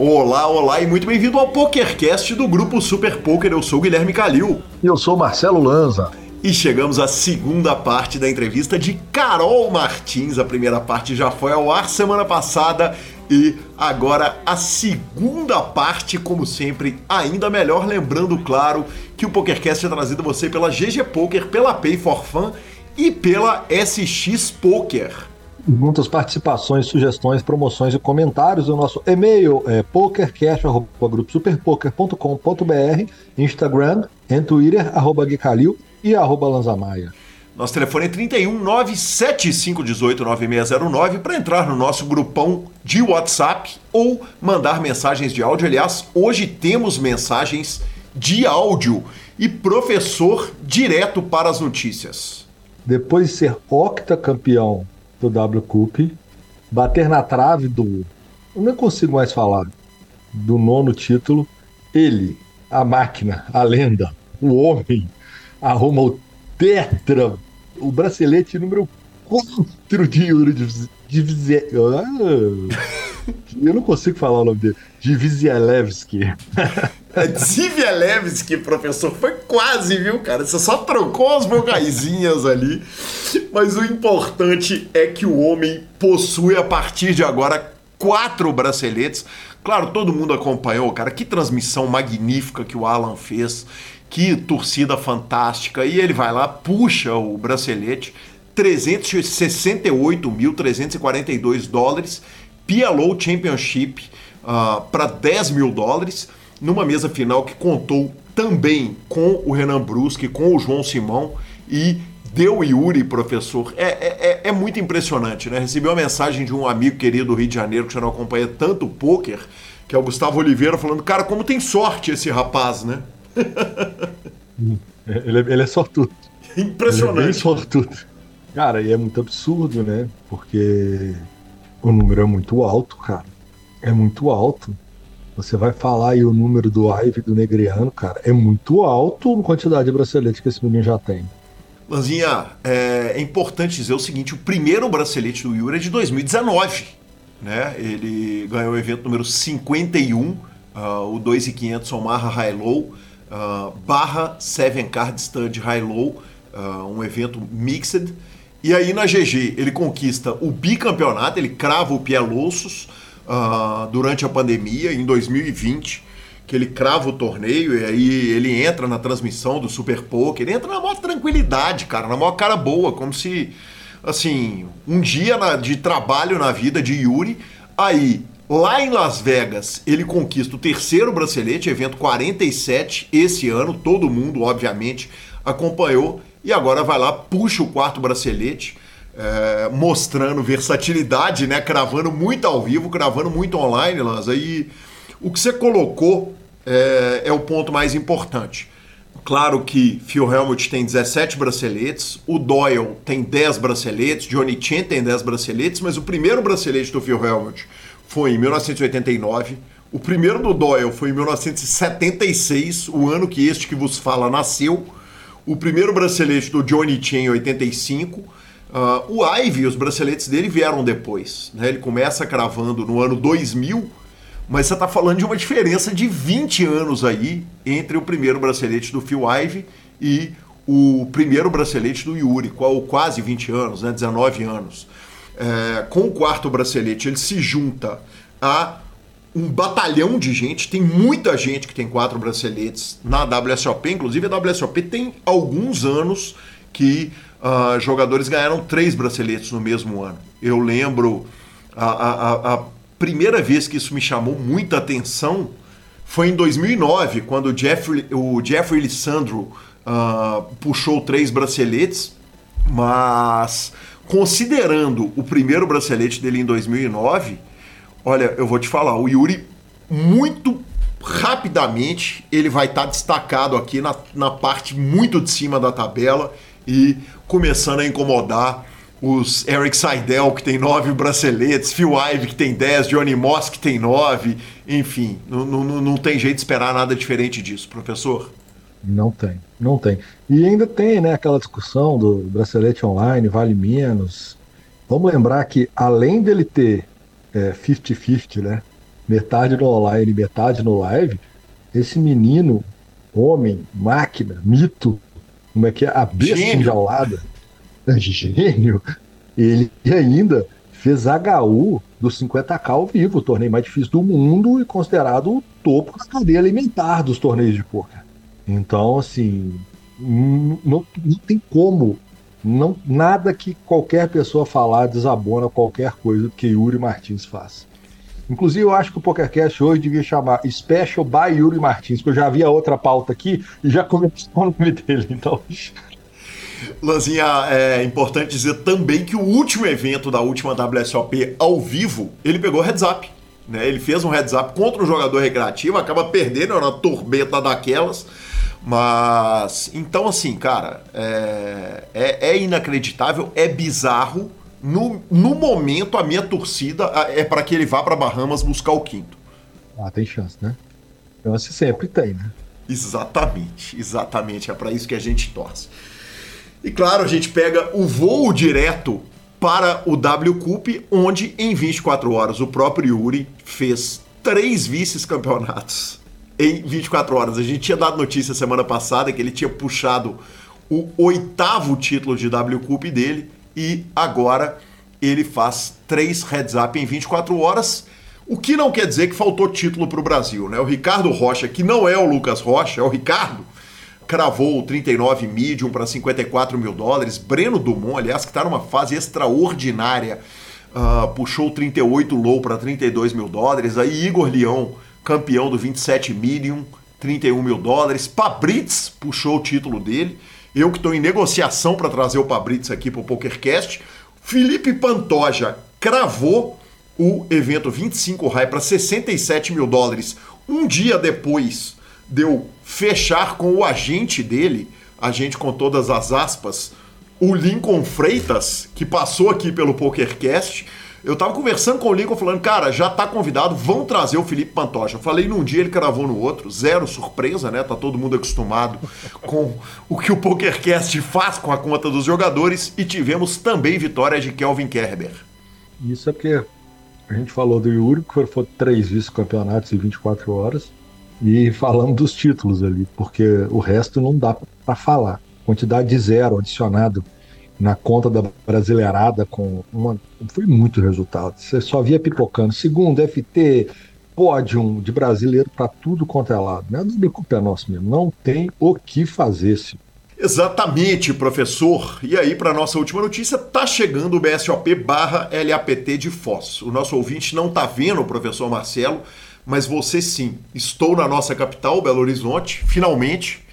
Olá, olá e muito bem-vindo ao PokerCast do grupo Super Poker. Eu sou o Guilherme Calil. E eu sou Marcelo Lanza. E chegamos à segunda parte da entrevista de Carol Martins. A primeira parte já foi ao ar semana passada e agora a segunda parte, como sempre, ainda melhor. Lembrando, claro, que o PokerCast é trazido a você pela GG Poker, pela Pay for Fun e pela SX Poker perguntas, participações, sugestões, promoções e comentários. O nosso e-mail é pokercast.gruposuperpoker.com.br, Instagram, em Twitter, arroba Guicalil e arroba Lanzamaia. Nosso telefone é 31 97518 9609 para entrar no nosso grupão de WhatsApp ou mandar mensagens de áudio. Aliás, hoje temos mensagens de áudio e professor direto para as notícias. Depois de ser octacampeão do W Cup, bater na trave do. Eu não consigo mais falar. Do nono título. Ele, a máquina, a lenda, o homem, arruma o tetra, o bracelete número 4 de de ah, Eu não consigo falar o nome dele. De Vizielewski. Zivielewski, professor, foi quase, viu, cara? Você só trocou as vogaisinhas ali. Mas o importante é que o homem possui, a partir de agora, quatro braceletes. Claro, todo mundo acompanhou, cara. Que transmissão magnífica que o Alan fez. Que torcida fantástica. E ele vai lá, puxa o bracelete. 368.342 dólares. PLO Championship uh, para 10 mil dólares numa mesa final que contou também com o Renan Bruschi, com o João Simão e deu Yuri, professor. É, é, é, é muito impressionante, né? Recebi uma mensagem de um amigo querido do Rio de Janeiro que já não acompanha tanto o pôquer, que é o Gustavo Oliveira, falando, cara, como tem sorte esse rapaz, né? ele, é, ele é sortudo. Impressionante. Ele é bem sortudo. Cara, e é muito absurdo, né? Porque o número é muito alto, cara. É muito alto. Você vai falar aí o número do Ive do Negriano, cara, é muito alto a quantidade de bracelete que esse menino já tem. Lanzinha, é, é, importante dizer o seguinte: o primeiro bracelete do Yuri é de 2019. Né? Ele ganhou o evento número 51, uh, ah, o 2,500 Omaha High Low, uh, barra 7 Card Stud High Low, uh, um evento mixed. E aí na GG ele conquista o bicampeonato, ele crava o Pia Lossos uh, durante a pandemia, em 2020, que ele crava o torneio e aí ele entra na transmissão do Super Poker, ele entra na maior tranquilidade, cara, na maior cara boa, como se, assim, um dia na, de trabalho na vida de Yuri, aí Lá em Las Vegas, ele conquista o terceiro bracelete, evento 47 esse ano. Todo mundo, obviamente, acompanhou. E agora vai lá, puxa o quarto bracelete é, mostrando versatilidade, né? Cravando muito ao vivo, cravando muito online, Lanza. E o que você colocou é, é o ponto mais importante. Claro que Phil Helmut tem 17 braceletes, o Doyle tem 10 braceletes, Johnny Chen tem 10 braceletes, mas o primeiro bracelete do Phil Helmut foi em 1989, o primeiro do Doyle foi em 1976, o ano que este que vos fala nasceu, o primeiro bracelete do Johnny Chen em 85, Uh, o Ivy, os braceletes dele vieram depois. Né? Ele começa cravando no ano 2000, mas você está falando de uma diferença de 20 anos aí entre o primeiro bracelete do Phil Ivy e o primeiro bracelete do Yuri, qual, quase 20 anos, né? 19 anos. É, com o quarto bracelete, ele se junta a um batalhão de gente, tem muita gente que tem quatro braceletes na WSOP, inclusive a WSOP tem alguns anos que uh, jogadores ganharam três braceletes no mesmo ano. Eu lembro a, a, a, primeira vez que isso me chamou muita atenção foi em 2009, quando o Jeffrey, o Jeffrey Lissandro uh, puxou três braceletes, mas considerando o primeiro bracelete dele em 2009, olha, eu vou te falar, o Yuri muito rapidamente ele vai estar tá destacado aqui na, na parte muito de cima da tabela e começando a incomodar os Eric Seidel, que tem nove braceletes, Phil Ive, que tem dez, Johnny Moss, que tem nove, enfim, não, não, não tem jeito de esperar nada diferente disso, professor. Não tem, não tem. E ainda tem né, aquela discussão do bracelete online, vale menos. Vamos lembrar que além dele ter 50-50, é, né? metade no online, metade no live, esse menino, homem, máquina, mito, como é que é? A besta Gênio. enjaulada, gênio, ele ainda fez HU do 50k ao vivo, o torneio mais difícil do mundo e considerado o topo da cadeia alimentar dos torneios de poker. Então, assim, não, não tem como, não, nada que qualquer pessoa falar desabona qualquer coisa que Yuri Martins faz. Inclusive, eu acho que o PokerCast hoje devia chamar Special by Yuri Martins, porque eu já vi a outra pauta aqui e já começou o nome dele, então... Lanzinha, é importante dizer também que o último evento da última WSOP ao vivo, ele pegou heads up. Né? Ele fez um heads up contra um jogador recreativo, acaba perdendo, era uma tormenta daquelas. Mas, então assim, cara, é, é, é inacreditável, é bizarro. No, no momento, a minha torcida é para que ele vá para Bahamas buscar o quinto. Ah, tem chance, né? Chance sempre tem, né? Exatamente, exatamente. É para isso que a gente torce. E claro, a gente pega o voo direto para o W Cup, onde em 24 horas o próprio Yuri fez três vice-campeonatos em 24 horas. A gente tinha dado notícia semana passada que ele tinha puxado o oitavo título de W Cup dele e agora ele faz três heads up em 24 horas. O que não quer dizer que faltou título para o Brasil, né? O Ricardo Rocha, que não é o Lucas Rocha, é o Ricardo, cravou o 39 medium para 54 mil dólares. Breno Dumont, aliás, que está numa fase extraordinária, uh, puxou o 38 low para 32 mil dólares. Aí Igor Leão, campeão do 27 medium, 31 mil dólares. Pabritz puxou o título dele. Eu que estou em negociação para trazer o Pabritz aqui para o PokerCast. Felipe Pantoja cravou o evento 25 high para 67 mil dólares um dia depois deu fechar com o agente dele, agente com todas as aspas, o Lincoln Freitas, que passou aqui pelo PokerCast. Eu tava conversando com o Lincoln falando, cara, já tá convidado, vão trazer o Felipe Pantoja. Falei num dia, ele cravou no outro, zero surpresa, né? Tá todo mundo acostumado com o que o PokerCast faz com a conta dos jogadores e tivemos também vitória de Kelvin Kerber. Isso é porque a gente falou do Yuri, que foram três vice-campeonatos em 24 horas e falando dos títulos ali, porque o resto não dá para falar. Quantidade de zero adicionado na conta da Brasileirada com uma. Foi muito resultado. Você só via pipocando. Segundo, FT, pódio de brasileiro para tudo quanto é lado. Né? Não culpa é nosso mesmo. Não tem o que fazer, -se. Exatamente, professor. E aí, para nossa última notícia, tá chegando o BSOP barra LAPT de Foz. O nosso ouvinte não tá vendo o professor Marcelo, mas você sim. Estou na nossa capital, Belo Horizonte, finalmente.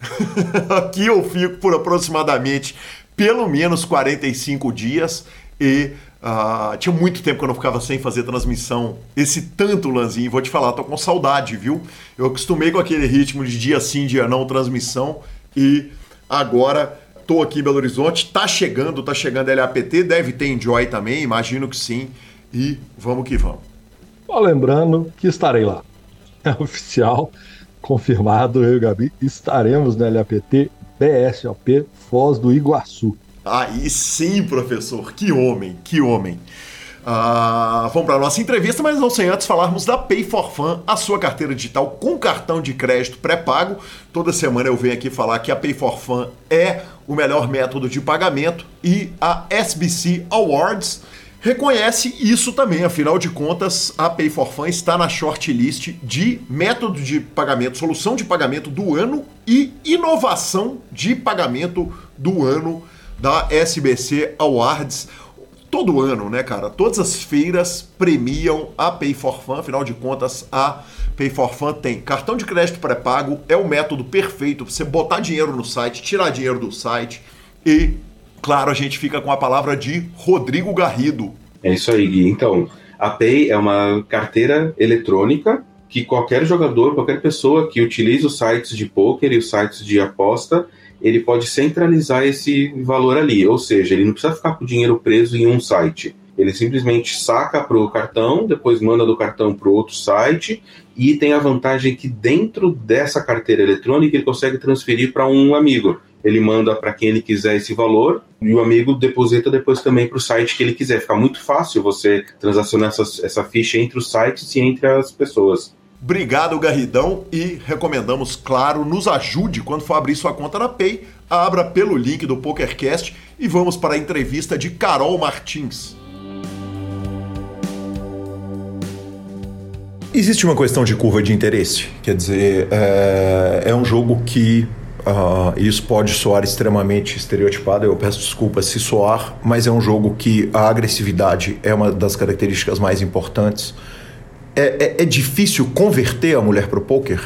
Aqui eu fico por aproximadamente pelo menos 45 dias e uh, tinha muito tempo que eu não ficava sem fazer transmissão. Esse tanto, Lanzinho, vou te falar, tô com saudade, viu? Eu acostumei com aquele ritmo de dia sim, dia não, transmissão e agora tô aqui em Belo Horizonte, tá chegando, tá chegando LAPT, deve ter Enjoy também, imagino que sim, e vamos que vamos. Só lembrando que estarei lá. É oficial, confirmado, eu e o Gabi estaremos no LAPT BSOP Foz do Iguaçu. Aí sim, professor, que homem, que homem. Uh, vamos para a nossa entrevista, mas não sem antes falarmos da Pay for Fun, a sua carteira digital com cartão de crédito pré-pago. Toda semana eu venho aqui falar que a Pay for Fun é o melhor método de pagamento e a SBC Awards reconhece isso também. Afinal de contas, a Pay for Fun está na shortlist de método de pagamento, solução de pagamento do ano e inovação de pagamento do ano da SBC Awards. Todo ano, né, cara? Todas as feiras premiam a Pay for Fun. Afinal de contas, a Pay for Fun tem cartão de crédito pré-pago, é o método perfeito para você botar dinheiro no site, tirar dinheiro do site e claro, a gente fica com a palavra de Rodrigo Garrido. É isso aí, Gui. Então, a Pay é uma carteira eletrônica que qualquer jogador, qualquer pessoa que utilize os sites de poker e os sites de aposta, ele pode centralizar esse valor ali. Ou seja, ele não precisa ficar com o dinheiro preso em um site. Ele simplesmente saca para o cartão, depois manda do cartão para outro site e tem a vantagem que dentro dessa carteira eletrônica ele consegue transferir para um amigo. Ele manda para quem ele quiser esse valor e o amigo deposita depois também para o site que ele quiser. Fica muito fácil você transacionar essa, essa ficha entre os sites e entre as pessoas. Obrigado, Garridão, e recomendamos, claro, nos ajude quando for abrir sua conta na Pay, abra pelo link do PokerCast e vamos para a entrevista de Carol Martins. Existe uma questão de curva de interesse, quer dizer, é, é um jogo que Uh, isso pode soar extremamente estereotipado, eu peço desculpas se soar, mas é um jogo que a agressividade é uma das características mais importantes. É, é, é difícil converter a mulher para o poker?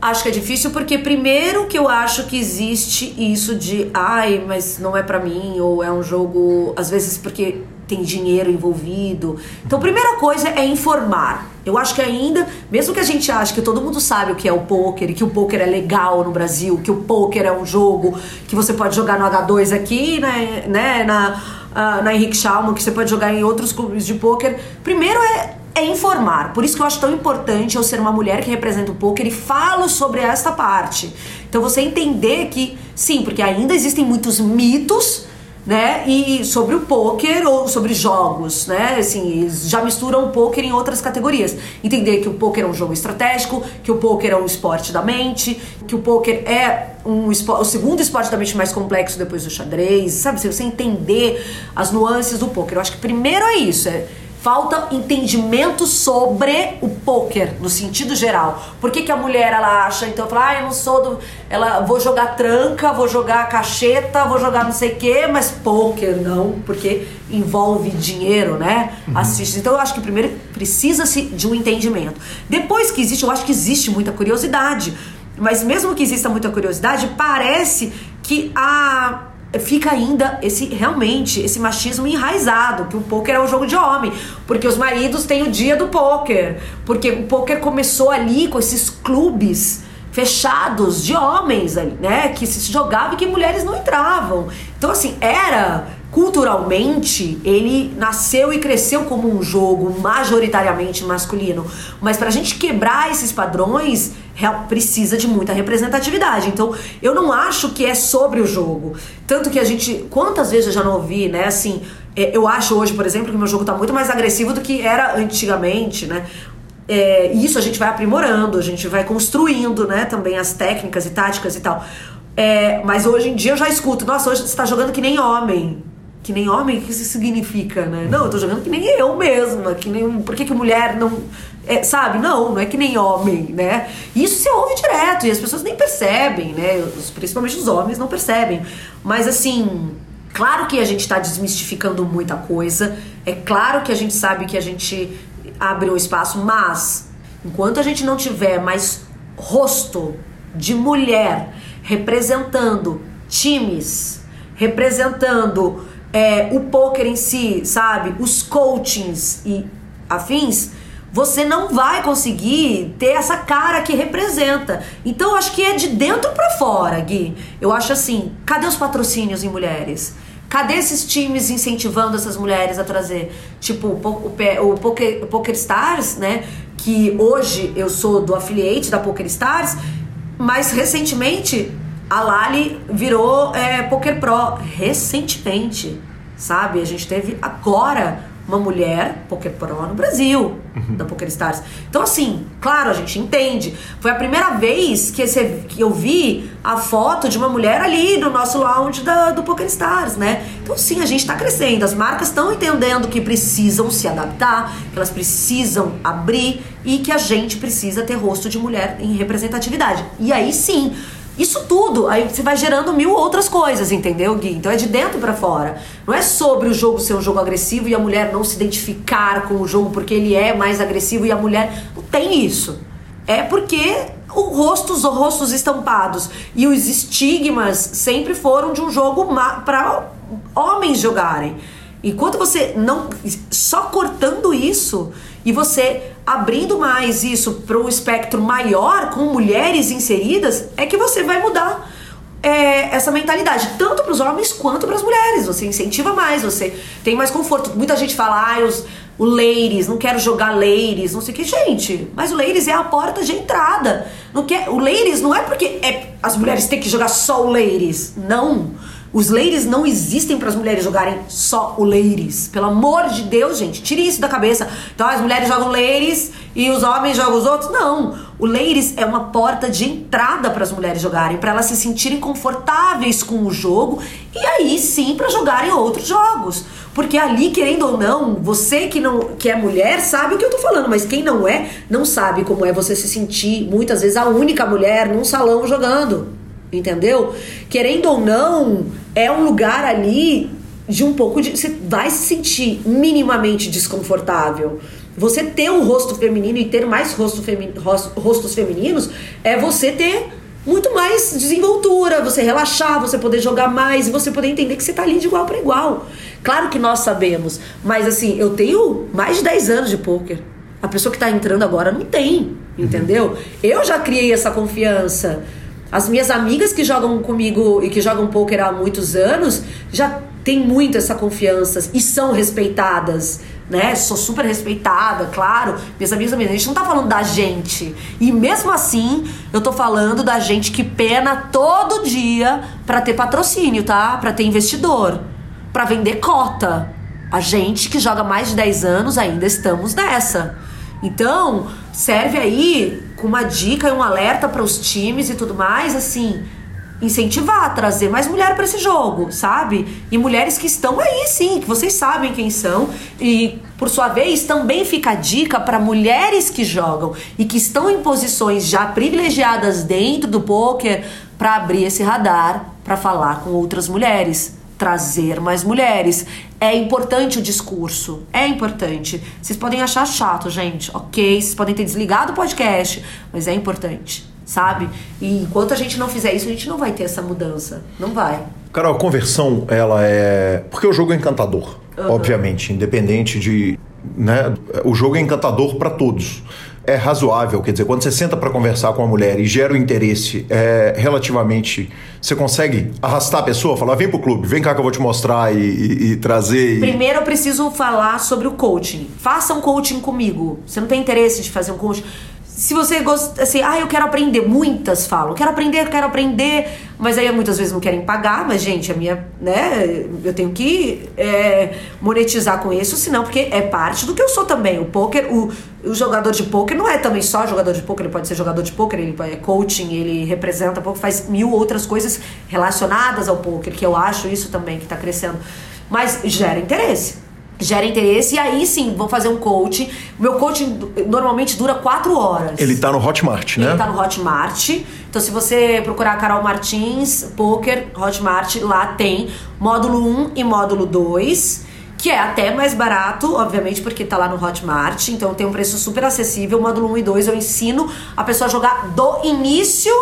Acho que é difícil porque primeiro que eu acho que existe isso de ai, mas não é para mim ou é um jogo às vezes porque tem dinheiro envolvido. Então, primeira coisa é informar. Eu acho que ainda, mesmo que a gente ache que todo mundo sabe o que é o poker e que o poker é legal no Brasil, que o poker é um jogo que você pode jogar no H2 aqui, né, né na, uh, na Henrique Schalman, que você pode jogar em outros clubes de poker. Primeiro é é informar. Por isso que eu acho tão importante eu ser uma mulher que representa o poker e falo sobre esta parte. Então você entender que sim, porque ainda existem muitos mitos né? E sobre o poker ou sobre jogos, né? Assim, já misturam o poker em outras categorias. Entender que o poker é um jogo estratégico, que o poker é um esporte da mente, que o poker é um o segundo esporte da mente mais complexo depois do xadrez, sabe? Se você entender as nuances do poker, eu acho que primeiro é isso, é falta entendimento sobre o poker no sentido geral. Por que, que a mulher ela acha, então, fala, ah, eu não sou do. Ela vou jogar tranca, vou jogar cacheta, vou jogar não sei o quê, mas poker não, porque envolve dinheiro, né? Uhum. Assiste. Então eu acho que primeiro precisa-se de um entendimento. Depois que existe, eu acho que existe muita curiosidade. Mas mesmo que exista muita curiosidade, parece que a fica ainda esse realmente esse machismo enraizado, que o poker é um jogo de homem, porque os maridos têm o dia do poker, porque o poker começou ali com esses clubes fechados de homens, né, que se jogavam e que mulheres não entravam. Então assim, era culturalmente ele nasceu e cresceu como um jogo majoritariamente masculino, mas para a gente quebrar esses padrões precisa de muita representatividade. Então, eu não acho que é sobre o jogo. Tanto que a gente. Quantas vezes eu já não ouvi, né? Assim, é, eu acho hoje, por exemplo, que meu jogo está muito mais agressivo do que era antigamente, né? É, isso a gente vai aprimorando, a gente vai construindo, né? Também as técnicas e táticas e tal. É, mas hoje em dia eu já escuto, nossa, hoje você está jogando que nem homem. Que nem homem, o que isso significa, né? Não, eu tô jogando que nem eu mesma, que nem. Por que, que mulher não é, sabe? Não, não é que nem homem, né? Isso se ouve direto e as pessoas nem percebem, né? Os, principalmente os homens não percebem. Mas assim, claro que a gente está desmistificando muita coisa, é claro que a gente sabe que a gente abre um espaço, mas enquanto a gente não tiver mais rosto de mulher representando times, representando é, o poker em si, sabe? Os coachings e afins você não vai conseguir ter essa cara que representa. Então eu acho que é de dentro para fora, Gui. Eu acho assim, cadê os patrocínios em mulheres? Cadê esses times incentivando essas mulheres a trazer? Tipo, o, o, Poker, o Poker Stars, né? Que hoje eu sou do affiliate da Poker Stars, mas recentemente a Lali virou é, Poker Pro. Recentemente, sabe? A gente teve agora uma mulher Poker Pro no Brasil, uhum. da Poker Stars. Então, assim, claro, a gente entende. Foi a primeira vez que, esse, que eu vi a foto de uma mulher ali no nosso lounge da, do Poker Stars, né? Então, sim, a gente está crescendo. As marcas estão entendendo que precisam se adaptar, que elas precisam abrir e que a gente precisa ter rosto de mulher em representatividade. E aí, sim, isso tudo, aí você vai gerando mil outras coisas, entendeu, Gui? Então é de dentro para fora. Não é sobre o jogo ser um jogo agressivo e a mulher não se identificar com o jogo porque ele é mais agressivo e a mulher. Não tem isso. É porque o rosto, os rostos estampados e os estigmas sempre foram de um jogo para homens jogarem. Enquanto você não. Só cortando isso e você abrindo mais isso para um espectro maior, com mulheres inseridas, é que você vai mudar é, essa mentalidade, tanto para os homens quanto para as mulheres. Você incentiva mais, você tem mais conforto. Muita gente fala, ah, os, o ladies, não quero jogar ladies, não sei o que. Gente, mas o ladies é a porta de entrada. Não quer, o ladies não é porque é, as mulheres têm que jogar só o ladies. Não. Os ladies não existem para as mulheres jogarem só o ladies. Pelo amor de Deus, gente, tire isso da cabeça. Então as mulheres jogam ladies e os homens jogam os outros. Não. O ladies é uma porta de entrada para as mulheres jogarem, para elas se sentirem confortáveis com o jogo e aí sim para jogarem outros jogos. Porque ali, querendo ou não, você que não que é mulher sabe o que eu tô falando, mas quem não é, não sabe como é você se sentir muitas vezes a única mulher num salão jogando entendeu? Querendo ou não, é um lugar ali de um pouco de. Você vai se sentir minimamente desconfortável. Você ter um rosto feminino e ter mais rosto femi rostos femininos é você ter muito mais desenvoltura, você relaxar, você poder jogar mais e você poder entender que você tá ali de igual para igual. Claro que nós sabemos, mas assim, eu tenho mais de 10 anos de poker. A pessoa que tá entrando agora não tem, entendeu? Eu já criei essa confiança. As minhas amigas que jogam comigo e que jogam poker há muitos anos já têm muito essa confiança e são respeitadas, né? Sou super respeitada, claro. Minhas amigas também. A gente não tá falando da gente. E mesmo assim, eu tô falando da gente que pena todo dia para ter patrocínio, tá? Para ter investidor, para vender cota. A gente que joga mais de 10 anos ainda estamos nessa. Então, serve aí com uma dica e um alerta para os times e tudo mais, assim, incentivar, trazer mais mulher para esse jogo, sabe? E mulheres que estão aí, sim, que vocês sabem quem são. E, por sua vez, também fica a dica para mulheres que jogam e que estão em posições já privilegiadas dentro do poker para abrir esse radar para falar com outras mulheres trazer mais mulheres. É importante o discurso, é importante. Vocês podem achar chato, gente, ok? Vocês podem ter desligado o podcast, mas é importante, sabe? E enquanto a gente não fizer isso, a gente não vai ter essa mudança. Não vai. Carol, a conversão, ela é. Porque o jogo é encantador, uhum. obviamente, independente de. Né? O jogo é encantador para todos é razoável, quer dizer, quando você senta para conversar com a mulher e gera o interesse, é relativamente. Você consegue arrastar a pessoa, falar, vem pro clube, vem cá que eu vou te mostrar e, e, e trazer. E... Primeiro eu preciso falar sobre o coaching. Faça um coaching comigo. Você não tem interesse de fazer um coaching? Se você gosta, assim, ah, eu quero aprender, muitas falam, quero aprender, quero aprender, mas aí muitas vezes não querem pagar, mas gente, a minha, né, eu tenho que é, monetizar com isso, senão, porque é parte do que eu sou também. O poker, o, o jogador de poker não é também só jogador de poker, ele pode ser jogador de poker, ele é coaching, ele representa pouco, faz mil outras coisas relacionadas ao poker, que eu acho isso também que está crescendo, mas gera interesse gera interesse e aí sim vou fazer um coaching. Meu coaching normalmente dura quatro horas. Ele tá no Hotmart, né? Ele tá no Hotmart. Então se você procurar Carol Martins, Poker, Hotmart, lá tem módulo 1 e módulo 2. Que é até mais barato, obviamente, porque tá lá no Hotmart. Então tem um preço super acessível. Módulo 1 e 2 eu ensino a pessoa a jogar do início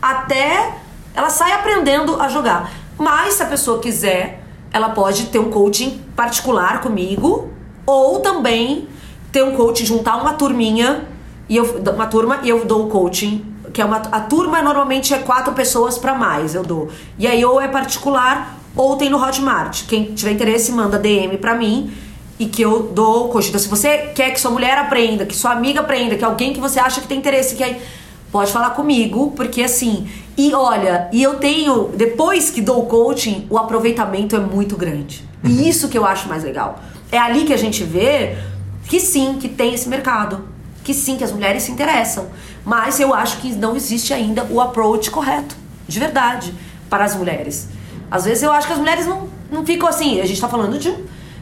até ela sai aprendendo a jogar. Mas se a pessoa quiser ela pode ter um coaching particular comigo ou também ter um coaching, juntar uma turminha e eu uma turma e eu dou o coaching, que é uma a turma normalmente é quatro pessoas para mais, eu dou. E aí ou é particular ou tem no Hotmart. Quem tiver interesse manda DM para mim e que eu dou o coaching. Então se você quer que sua mulher aprenda, que sua amiga aprenda, que alguém que você acha que tem interesse, que aí pode falar comigo, porque assim, e olha, e eu tenho, depois que dou o coaching, o aproveitamento é muito grande. E uhum. isso que eu acho mais legal. É ali que a gente vê que sim, que tem esse mercado. Que sim, que as mulheres se interessam. Mas eu acho que não existe ainda o approach correto, de verdade, para as mulheres. Às vezes eu acho que as mulheres não, não ficam assim. A gente tá falando de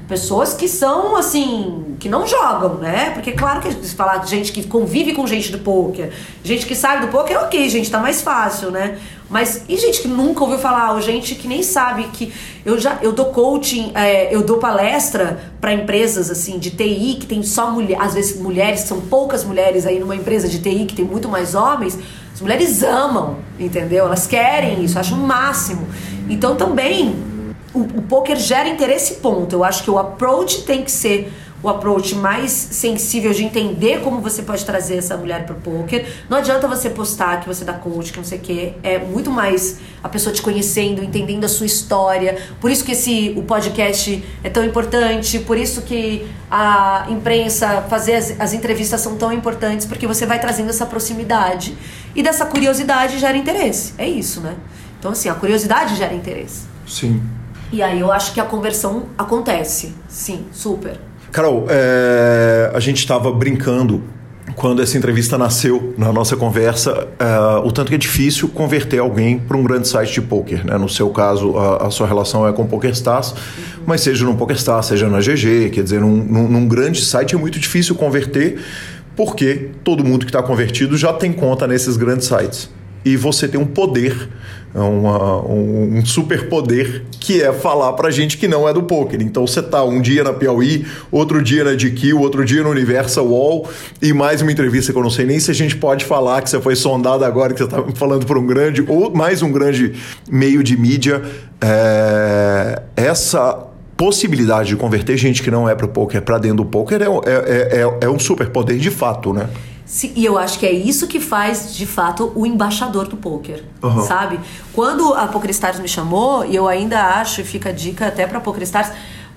pessoas que são assim, que não jogam, né? Porque claro que se falar de gente que convive com gente do poker, gente que sabe do poker, ok, gente, tá mais fácil, né? Mas e gente que nunca ouviu falar, ou gente que nem sabe que eu já eu dou coaching, é, eu dou palestra para empresas assim de TI que tem só mulher, às vezes mulheres, são poucas mulheres aí numa empresa de TI que tem muito mais homens, as mulheres amam, entendeu? Elas querem isso, acham o máximo. Então também o, o poker gera interesse ponto. Eu acho que o approach tem que ser o approach mais sensível de entender como você pode trazer essa mulher pro poker. Não adianta você postar que você dá coach, que não sei o quê. É muito mais a pessoa te conhecendo, entendendo a sua história. Por isso que esse o podcast é tão importante, por isso que a imprensa fazer as, as entrevistas são tão importantes, porque você vai trazendo essa proximidade. E dessa curiosidade gera interesse. É isso, né? Então assim, a curiosidade gera interesse. Sim. E aí eu acho que a conversão acontece. Sim, super. Carol, é, a gente estava brincando quando essa entrevista nasceu na nossa conversa, é, o tanto que é difícil converter alguém para um grande site de poker. Né? No seu caso, a, a, sua relação é com PokerStars, uhum. mas seja no PokerStars, seja na GG, quer dizer, num, num grande site é muito difícil converter, porque todo mundo que está convertido já tem conta nesses grandes sites. E você tem um poder uma, um, um superpoder que é falar pra gente que não é do poker. Então você tá um dia na Piauí, outro dia na GQ, outro dia no Universal Wall e mais uma entrevista que eu não sei nem se a gente pode falar que você foi sondado agora, que você tá falando para um grande, ou mais um grande meio de mídia. É, essa possibilidade de converter gente que não é pro poker para dentro do poker é, é, é, é um superpoder de fato, né? E eu acho que é isso que faz, de fato, o embaixador do poker, uhum. sabe? Quando a PokerStars me chamou, e eu ainda acho, e fica a dica até pra PokerStars,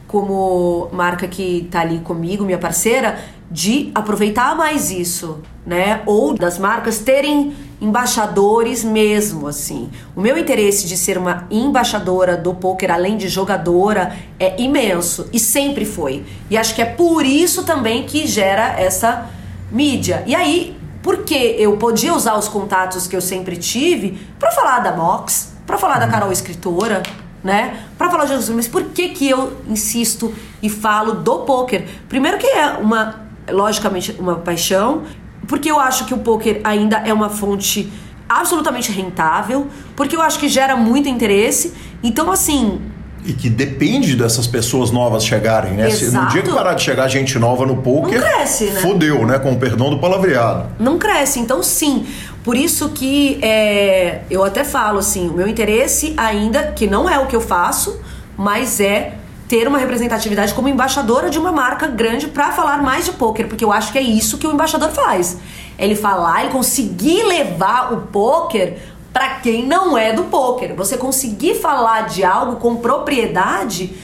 como marca que tá ali comigo, minha parceira, de aproveitar mais isso, né? Ou das marcas terem embaixadores mesmo, assim. O meu interesse de ser uma embaixadora do poker, além de jogadora, é imenso e sempre foi. E acho que é por isso também que gera essa mídia. E aí, porque eu podia usar os contatos que eu sempre tive para falar da Mox, para falar da Carol escritora, né? Para falar de Jesus, mas por que que eu insisto e falo do poker? Primeiro que é uma logicamente uma paixão, porque eu acho que o poker ainda é uma fonte absolutamente rentável, porque eu acho que gera muito interesse. Então assim, e que depende dessas pessoas novas chegarem, né? Se, no dia que parar de chegar gente nova no poker, não cresce, né? fodeu, né? Com o perdão do palavreado. Não cresce, então sim. Por isso que é, eu até falo assim, o meu interesse ainda, que não é o que eu faço, mas é ter uma representatividade como embaixadora de uma marca grande para falar mais de poker, porque eu acho que é isso que o embaixador faz. Ele falar, ele conseguir levar o poker para quem não é do poker. Você conseguir falar de algo com propriedade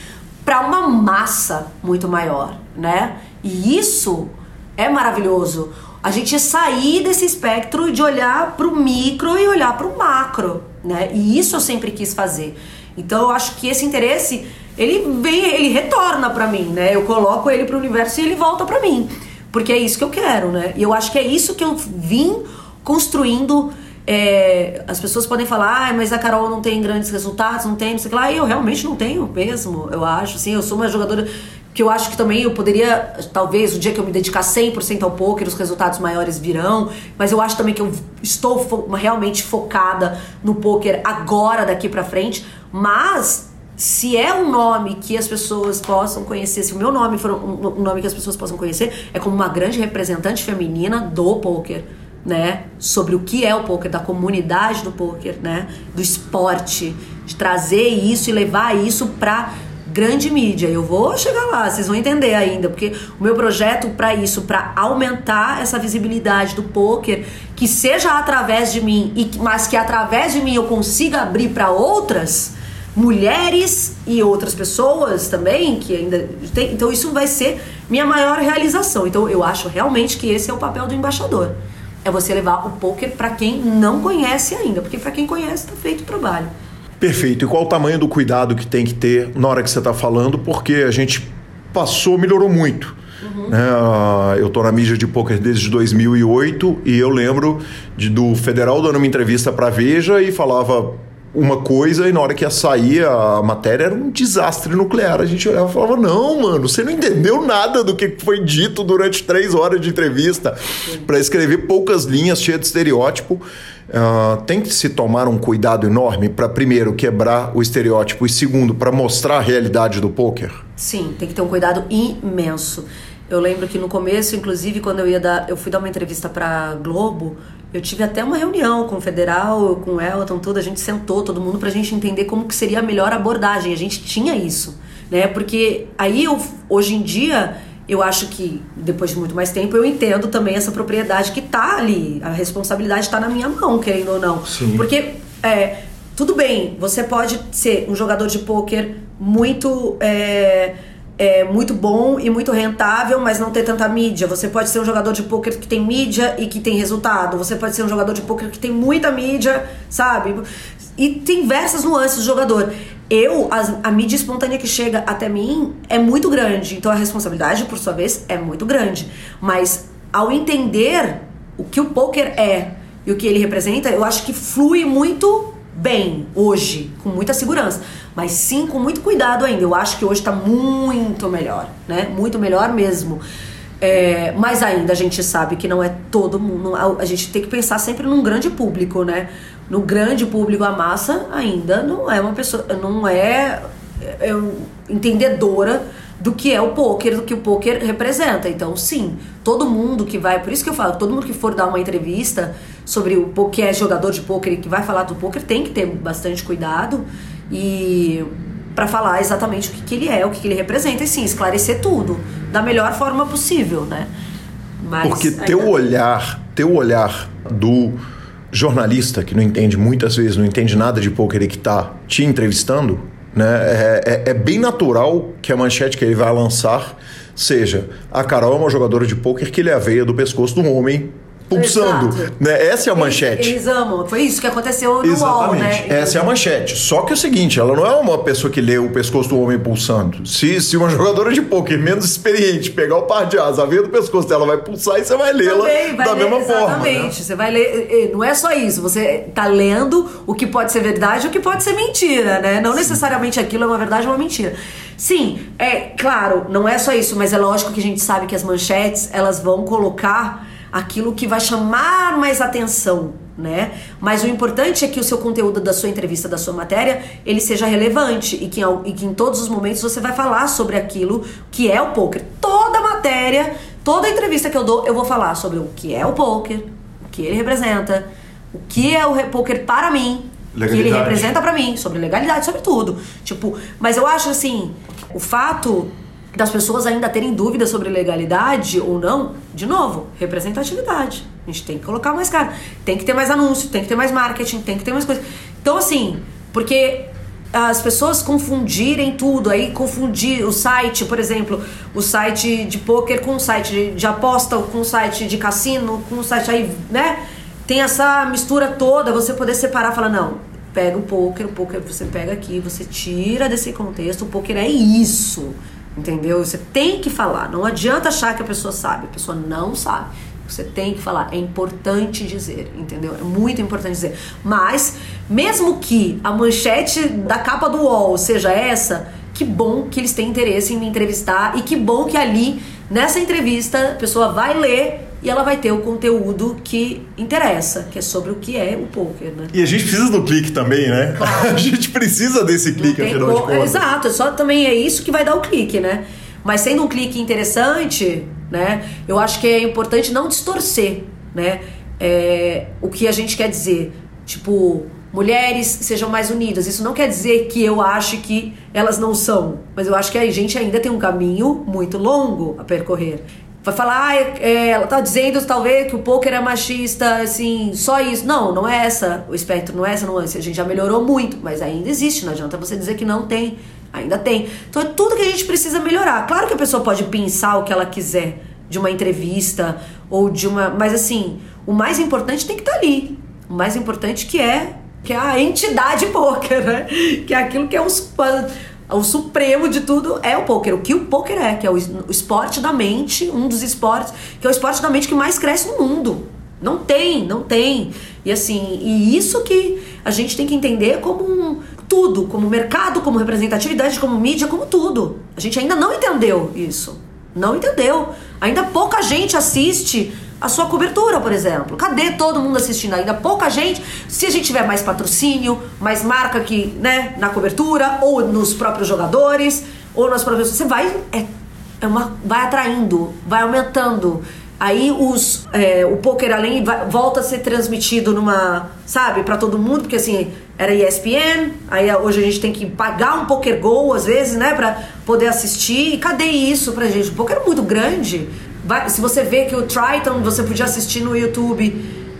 para uma massa muito maior, né? E isso é maravilhoso. A gente sair desse espectro de olhar para o micro e olhar para o macro, né? E isso eu sempre quis fazer. Então eu acho que esse interesse ele vem, ele retorna para mim, né? Eu coloco ele para o universo e ele volta para mim, porque é isso que eu quero, né? E eu acho que é isso que eu vim construindo é, as pessoas podem falar, ah, mas a Carol não tem grandes resultados, não tem, não sei lá. E eu realmente não tenho mesmo, eu acho. Assim, eu sou uma jogadora que eu acho que também eu poderia, talvez, o dia que eu me dedicar 100% ao poker, os resultados maiores virão. Mas eu acho também que eu estou fo realmente focada no poker agora, daqui para frente. Mas se é um nome que as pessoas possam conhecer, se o meu nome for um nome que as pessoas possam conhecer, é como uma grande representante feminina do poker né, sobre o que é o poker, da comunidade do poker, né, do esporte, de trazer isso e levar isso para grande mídia. Eu vou chegar lá, vocês vão entender ainda, porque o meu projeto para isso, para aumentar essa visibilidade do poker, que seja através de mim, e mas que através de mim eu consiga abrir para outras mulheres e outras pessoas também que ainda tem, então isso vai ser minha maior realização. Então eu acho realmente que esse é o papel do embaixador é você levar o poker para quem não conhece ainda, porque para quem conhece está feito o trabalho. Perfeito. E qual o tamanho do cuidado que tem que ter na hora que você está falando? Porque a gente passou, melhorou muito. Uhum. Ah, eu estou na mídia de poker desde 2008 e eu lembro de, do Federal dando uma entrevista para Veja e falava uma coisa e na hora que ia sair a matéria era um desastre nuclear. A gente olhava e falava: Não, mano, você não entendeu nada do que foi dito durante três horas de entrevista para escrever poucas linhas cheias de estereótipo. Uh, tem que se tomar um cuidado enorme para, primeiro, quebrar o estereótipo e, segundo, para mostrar a realidade do poker? Sim, tem que ter um cuidado imenso. Eu lembro que no começo, inclusive, quando eu ia dar, eu fui dar uma entrevista para Globo, eu tive até uma reunião com o Federal, com o Elton, tudo, a gente sentou todo mundo pra gente entender como que seria a melhor abordagem. A gente tinha isso, né? Porque aí eu, hoje em dia, eu acho que depois de muito mais tempo eu entendo também essa propriedade que tá ali, a responsabilidade está na minha mão, querendo ou não. Sim. Porque é, tudo bem, você pode ser um jogador de pôquer muito é, é, muito bom e muito rentável, mas não ter tanta mídia. Você pode ser um jogador de pôquer que tem mídia e que tem resultado. Você pode ser um jogador de pôquer que tem muita mídia, sabe? E tem diversas nuances do jogador eu, a, a, mídia espontânea que chega até mim é muito grande, então a responsabilidade, por sua vez, é muito grande. Mas ao entender o que o poker é e o que ele representa, eu acho que flui muito bem hoje, com muita segurança. Mas sim, com muito cuidado ainda. Eu acho que hoje está muito melhor, né? Muito melhor mesmo. É, mas ainda a gente sabe que não é todo mundo. A gente tem que pensar sempre num grande público, né? no grande público, a massa ainda não é uma pessoa, não é, é entendedora do que é o poker, do que o poker representa. Então, sim, todo mundo que vai, por isso que eu falo, todo mundo que for dar uma entrevista sobre o que é jogador de poker e que vai falar do poker tem que ter bastante cuidado e para falar exatamente o que, que ele é, o que, que ele representa e sim esclarecer tudo da melhor forma possível, né? Mas, Porque teu olhar, teu olhar do jornalista que não entende muitas vezes, não entende nada de poker e que está te entrevistando, né, é, é, é, bem natural que a manchete que ele vai lançar seja a Carol é uma jogadora de poker que lhe é a veia do pescoço de um homem pulsando. Né? Essa é a manchete. Eles, eles, amam. Foi isso que aconteceu no Exatamente. UOL, né? Essa é a manchete. Só que é o seguinte, ela não é uma pessoa que lê o pescoço do homem pulsando. Se, se uma jogadora de poker menos experiente pegar o par de asa, a veia do pescoço dela vai pulsar e você vai lê-la da ler, mesma forma. Né? Exatamente. Né? Você vai ler... Não é só isso. Você tá lendo o que pode ser verdade e o que pode ser mentira, né? Não Sim. necessariamente aquilo é uma verdade ou uma mentira. Sim, é claro, não é só isso, mas é lógico que a gente sabe que as manchetes, elas vão colocar aquilo que vai chamar mais atenção, né? Mas o importante é que o seu conteúdo da sua entrevista, da sua matéria, ele seja relevante e que, e que em todos os momentos você vai falar sobre aquilo que é o poker. Toda matéria, toda entrevista que eu dou, eu vou falar sobre o que é o poker, o que ele representa, o que é o poker para mim, o que ele representa para mim, sobre legalidade, sobre tudo. Tipo, mas eu acho assim, o fato das pessoas ainda terem dúvidas sobre legalidade ou não, de novo, representatividade. A gente tem que colocar mais cara. Tem que ter mais anúncio, tem que ter mais marketing, tem que ter mais coisa. Então, assim, porque as pessoas confundirem tudo, aí confundir o site, por exemplo, o site de poker com o site de, de aposta, com o site de cassino, com o site aí, né? Tem essa mistura toda, você poder separar, falar, não, pega o poker, o poker você pega aqui, você tira desse contexto, o poker é isso. Entendeu? Você tem que falar. Não adianta achar que a pessoa sabe. A pessoa não sabe. Você tem que falar. É importante dizer, entendeu? É muito importante dizer. Mas, mesmo que a manchete da capa do UOL seja essa, que bom que eles têm interesse em me entrevistar e que bom que ali, nessa entrevista, a pessoa vai ler e ela vai ter o conteúdo que interessa, que é sobre o que é o poker, né? E a gente precisa do clique também, né? Claro. a gente precisa desse clique, afinal de contas. Exato, só também é isso que vai dar o clique, né? Mas sendo um clique interessante, né? Eu acho que é importante não distorcer, né? É, o que a gente quer dizer. Tipo, mulheres sejam mais unidas. Isso não quer dizer que eu ache que elas não são, mas eu acho que a gente ainda tem um caminho muito longo a percorrer vai falar, ah, é, ela tá dizendo talvez que o poker é machista, assim, só isso. Não, não é essa o espectro, não é essa nuance. A gente já melhorou muito, mas ainda existe, não adianta você dizer que não tem. Ainda tem. Então é tudo que a gente precisa melhorar. Claro que a pessoa pode pensar o que ela quiser de uma entrevista ou de uma. Mas assim, o mais importante tem que estar tá ali. O mais importante que é que é a entidade poker, né? Que é aquilo que é os o supremo de tudo é o poker. O que o poker é, que é o, esporte da mente, um dos esportes, que é o esporte da mente que mais cresce no mundo. Não tem, não tem. E assim, e isso que a gente tem que entender como um, tudo, como mercado, como representatividade, como mídia, como tudo. A gente ainda não entendeu isso. Não entendeu. Ainda pouca gente assiste a sua cobertura, por exemplo. Cadê todo mundo assistindo ainda? Pouca gente. Se a gente tiver mais patrocínio, mais marca aqui, né, na cobertura, ou nos próprios jogadores, ou nas próprias. Você vai. É, é uma, vai atraindo, vai aumentando. Aí os, é, o poker além vai, volta a ser transmitido numa, sabe, para todo mundo, porque assim, era ESPN, aí hoje a gente tem que pagar um poker gol às vezes, né, para poder assistir. E cadê isso pra gente? O poker é muito grande. Vai, se você vê que o Triton você podia assistir no YouTube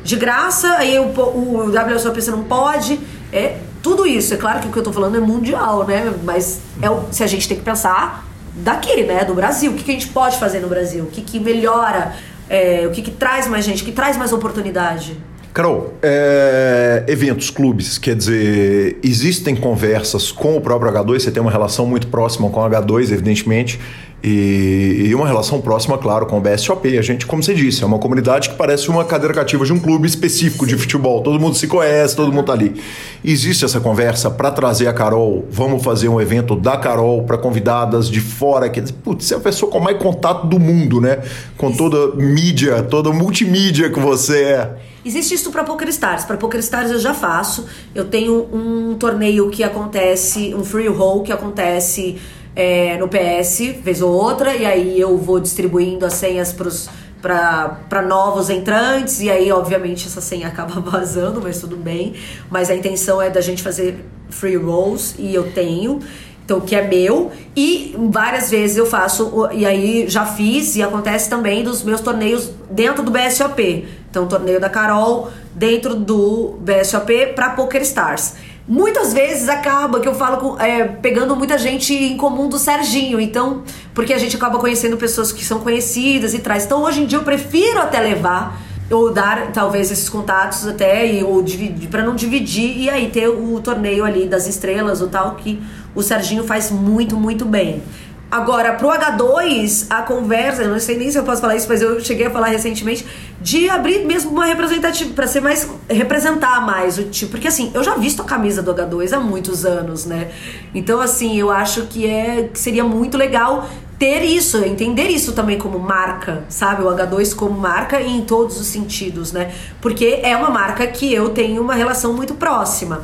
de graça, aí o, o WSOP você não pode. É tudo isso. É claro que o que eu tô falando é mundial, né? Mas é o, se a gente tem que pensar daqui, né, do Brasil. O que, que a gente pode fazer no Brasil? O que, que melhora? É, o que, que traz mais gente? O que traz mais oportunidade? Carol, é, eventos, clubes, quer dizer, existem conversas com o próprio H2, você tem uma relação muito próxima com o H2, evidentemente, e, e, uma relação próxima, claro, com o BSOP. A gente, como você disse, é uma comunidade que parece uma cadeira cativa de um clube específico de futebol. Todo mundo se conhece, todo mundo tá ali. Existe essa conversa para trazer a Carol, vamos fazer um evento da Carol para convidadas de fora. Dizer, putz, você é a pessoa com mais contato do mundo, né? Com toda mídia, toda multimídia que você é. Existe isso para PokerStars. Para PokerStars eu já faço. Eu tenho um torneio que acontece, um free roll que acontece é, no PS, vez ou outra, e aí eu vou distribuindo as senhas para novos entrantes, e aí, obviamente, essa senha acaba vazando, mas tudo bem. Mas a intenção é da gente fazer free rolls, e eu tenho. Então, que é meu, e várias vezes eu faço, e aí já fiz, e acontece também dos meus torneios dentro do BSOP. Então, torneio da Carol dentro do BSOP para Poker Stars. Muitas vezes acaba que eu falo com, é, pegando muita gente em comum do Serginho, então, porque a gente acaba conhecendo pessoas que são conhecidas e traz. Então, hoje em dia, eu prefiro até levar ou dar talvez esses contatos até e, ou dividir para não dividir e aí ter o torneio ali das estrelas ou tal que o Serginho faz muito muito bem. Agora, pro H2, a conversa, eu não sei nem se eu posso falar isso, mas eu cheguei a falar recentemente, de abrir mesmo uma representativa, para ser mais. representar mais o tipo. Porque assim, eu já visto a camisa do H2 há muitos anos, né? Então, assim, eu acho que, é, que seria muito legal ter isso, entender isso também como marca, sabe? O H2 como marca em todos os sentidos, né? Porque é uma marca que eu tenho uma relação muito próxima.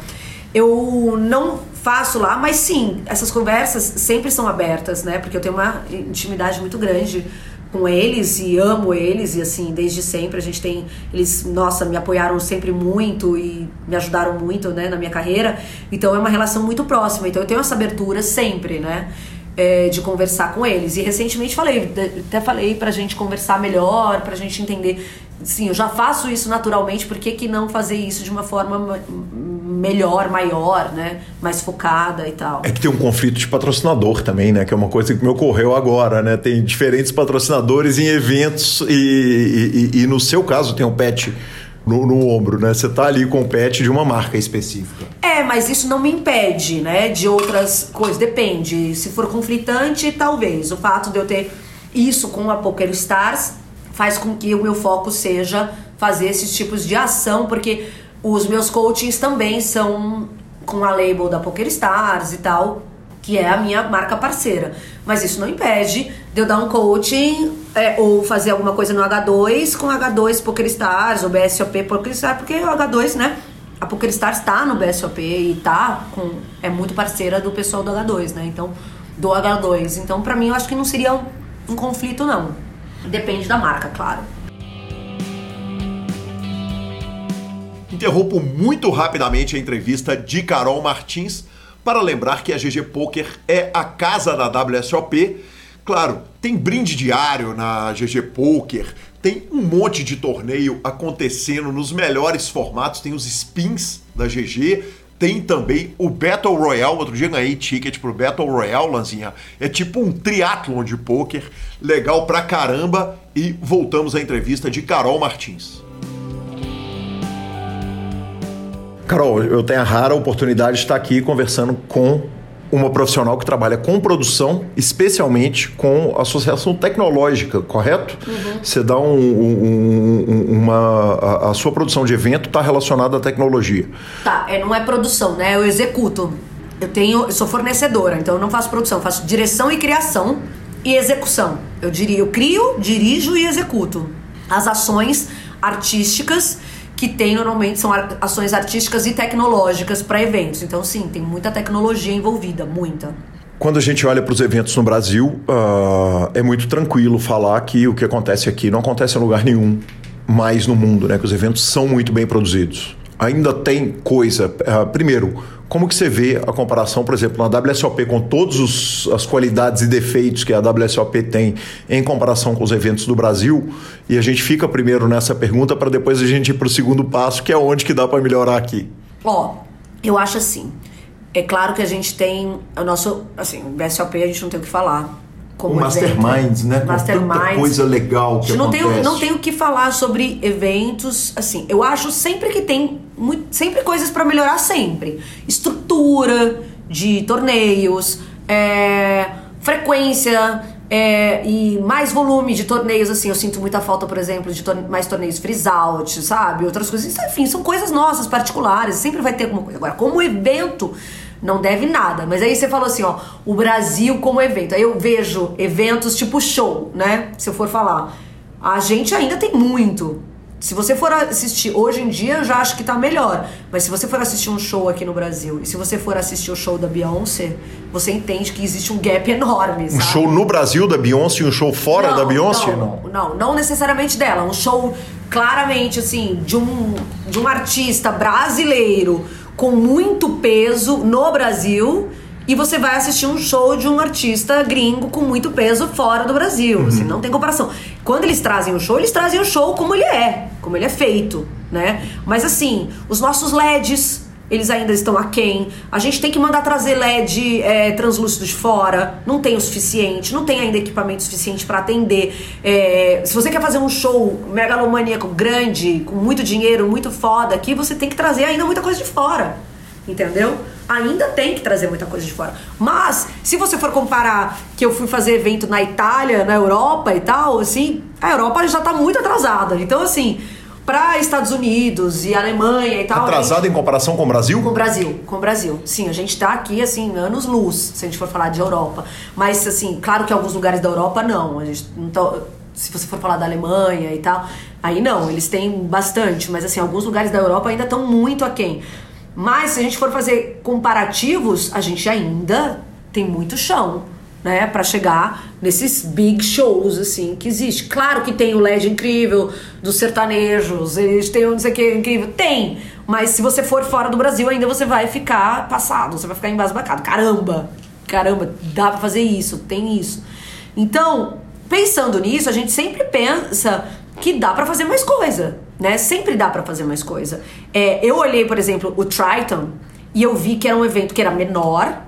Eu não faço lá, mas sim, essas conversas sempre são abertas, né? Porque eu tenho uma intimidade muito grande com eles e amo eles e assim desde sempre a gente tem eles nossa me apoiaram sempre muito e me ajudaram muito né na minha carreira. Então é uma relação muito próxima. Então eu tenho essa abertura sempre né é, de conversar com eles. E recentemente falei até falei pra gente conversar melhor pra gente entender sim eu já faço isso naturalmente por que, que não fazer isso de uma forma melhor, maior, né? Mais focada e tal. É que tem um conflito de patrocinador também, né? Que é uma coisa que me ocorreu agora, né? Tem diferentes patrocinadores em eventos e, e, e no seu caso tem um pet no, no, ombro, né? Você tá ali com o pet de uma marca específica. É, mas isso não me impede, né? De outras coisas. Depende. Se for conflitante, talvez. O fato de eu ter isso com a Poker Stars faz com que o meu foco seja fazer esses tipos de ação, porque os meus coachings também são com a label da PokerStars e tal, que é a minha marca parceira. Mas isso não impede de eu dar um coaching é, ou fazer alguma coisa no H2 com H2 PokerStars ou BSOP PokerStars, porque o H2, né? A PokerStars está no BSOP e tá com é muito parceira do pessoal do H2, né? Então, do H2. Então, para mim, eu acho que não seria um, um conflito não. Depende da marca, claro. Interrompo muito rapidamente a entrevista de Carol Martins para lembrar que a GG Poker é a casa da WSOP. Claro, tem brinde diário na GG Poker, tem um monte de torneio acontecendo nos melhores formatos, tem os spins da GG, tem também o Battle Royale. Outro dia ganhei ticket pro Battle Royale, Lanzinha. É tipo um triatlon de poker, legal pra caramba. E voltamos à entrevista de Carol Martins. Carol, eu tenho a rara oportunidade de estar aqui conversando com uma profissional que trabalha com produção, especialmente com associação tecnológica, correto? Uhum. Você dá um, um, uma. A, a, sua produção de evento está relacionada à tecnologia. Tá, é, não é produção, né? Eu executo. Eu tenho. Eu sou fornecedora, então eu não faço produção, faço direção e criação e execução. Eu diria, eu crio, dirijo e executo as ações artísticas que tem normalmente são ações artísticas e tecnológicas para eventos. Então, sim, tem muita tecnologia envolvida, muita. Quando a gente olha para os eventos no Brasil, uh, é muito tranquilo falar que o que acontece aqui não acontece em lugar nenhum mais no mundo, né? Que os eventos são muito bem produzidos. ainda tem coisa. Uh, primeiro, como que você vê a comparação, por exemplo, na WSOP com todas as qualidades e defeitos que a WSOP tem em comparação com os eventos do Brasil? E a gente fica primeiro nessa pergunta para depois a gente ir para o segundo passo, que é onde que dá para melhorar aqui. Ó, eu acho assim. É claro que a gente tem o nosso, assim, o BSOP a gente não tem o que falar como o Masterminds, né? Masterminds. Tanta coisa legal que não acontece. Tenho, não tenho o que falar sobre eventos, assim, eu acho sempre que tem muito, sempre coisas para melhorar sempre. Estrutura de torneios, é, frequência é, e mais volume de torneios, assim, eu sinto muita falta, por exemplo, de torne mais torneios freeze-out, sabe? Outras coisas, enfim, são coisas nossas, particulares, sempre vai ter alguma coisa. Agora, como evento não deve nada. Mas aí você falou assim, ó, o Brasil como evento. Aí eu vejo eventos tipo show, né? Se eu for falar. A gente ainda tem muito. Se você for assistir, hoje em dia eu já acho que tá melhor. Mas se você for assistir um show aqui no Brasil e se você for assistir o show da Beyoncé, você entende que existe um gap enorme. Sabe? Um show no Brasil da Beyoncé e um show fora não, da Beyoncé? Não, não, não, não necessariamente dela. Um show claramente assim, de um, de um artista brasileiro com muito peso no Brasil e você vai assistir um show de um artista gringo com muito peso fora do Brasil. Uhum. Assim, não tem comparação. Quando eles trazem o show, eles trazem o show como ele é, como ele é feito, né? Mas assim, os nossos LEDs eles ainda estão aquém. A gente tem que mandar trazer LED é, translúcido de fora, não tem o suficiente, não tem ainda equipamento suficiente para atender. É, se você quer fazer um show megalomaníaco grande, com muito dinheiro, muito foda aqui, você tem que trazer ainda muita coisa de fora. Entendeu? Ainda tem que trazer muita coisa de fora. Mas, se você for comparar que eu fui fazer evento na Itália, na Europa e tal, assim, a Europa já tá muito atrasada. Então, assim, para Estados Unidos e Alemanha e tal. Atrasado gente... em comparação com o Brasil? Com o Brasil, com o Brasil. Sim, a gente tá aqui, assim, anos luz, se a gente for falar de Europa. Mas, assim, claro que alguns lugares da Europa não. A gente não tá... Se você for falar da Alemanha e tal, aí não, eles têm bastante. Mas, assim, alguns lugares da Europa ainda estão muito aquém. Mas, se a gente for fazer comparativos, a gente ainda tem muito chão né, para chegar nesses big shows assim que existe. Claro que tem o LED incrível dos sertanejos, eles têm não sei o que incrível, tem. Mas se você for fora do Brasil, ainda você vai ficar passado, você vai ficar embasbacado. Caramba, caramba, dá para fazer isso, tem isso. Então, pensando nisso, a gente sempre pensa que dá para fazer mais coisa, né? Sempre dá para fazer mais coisa. É, eu olhei, por exemplo, o Triton e eu vi que era um evento que era menor,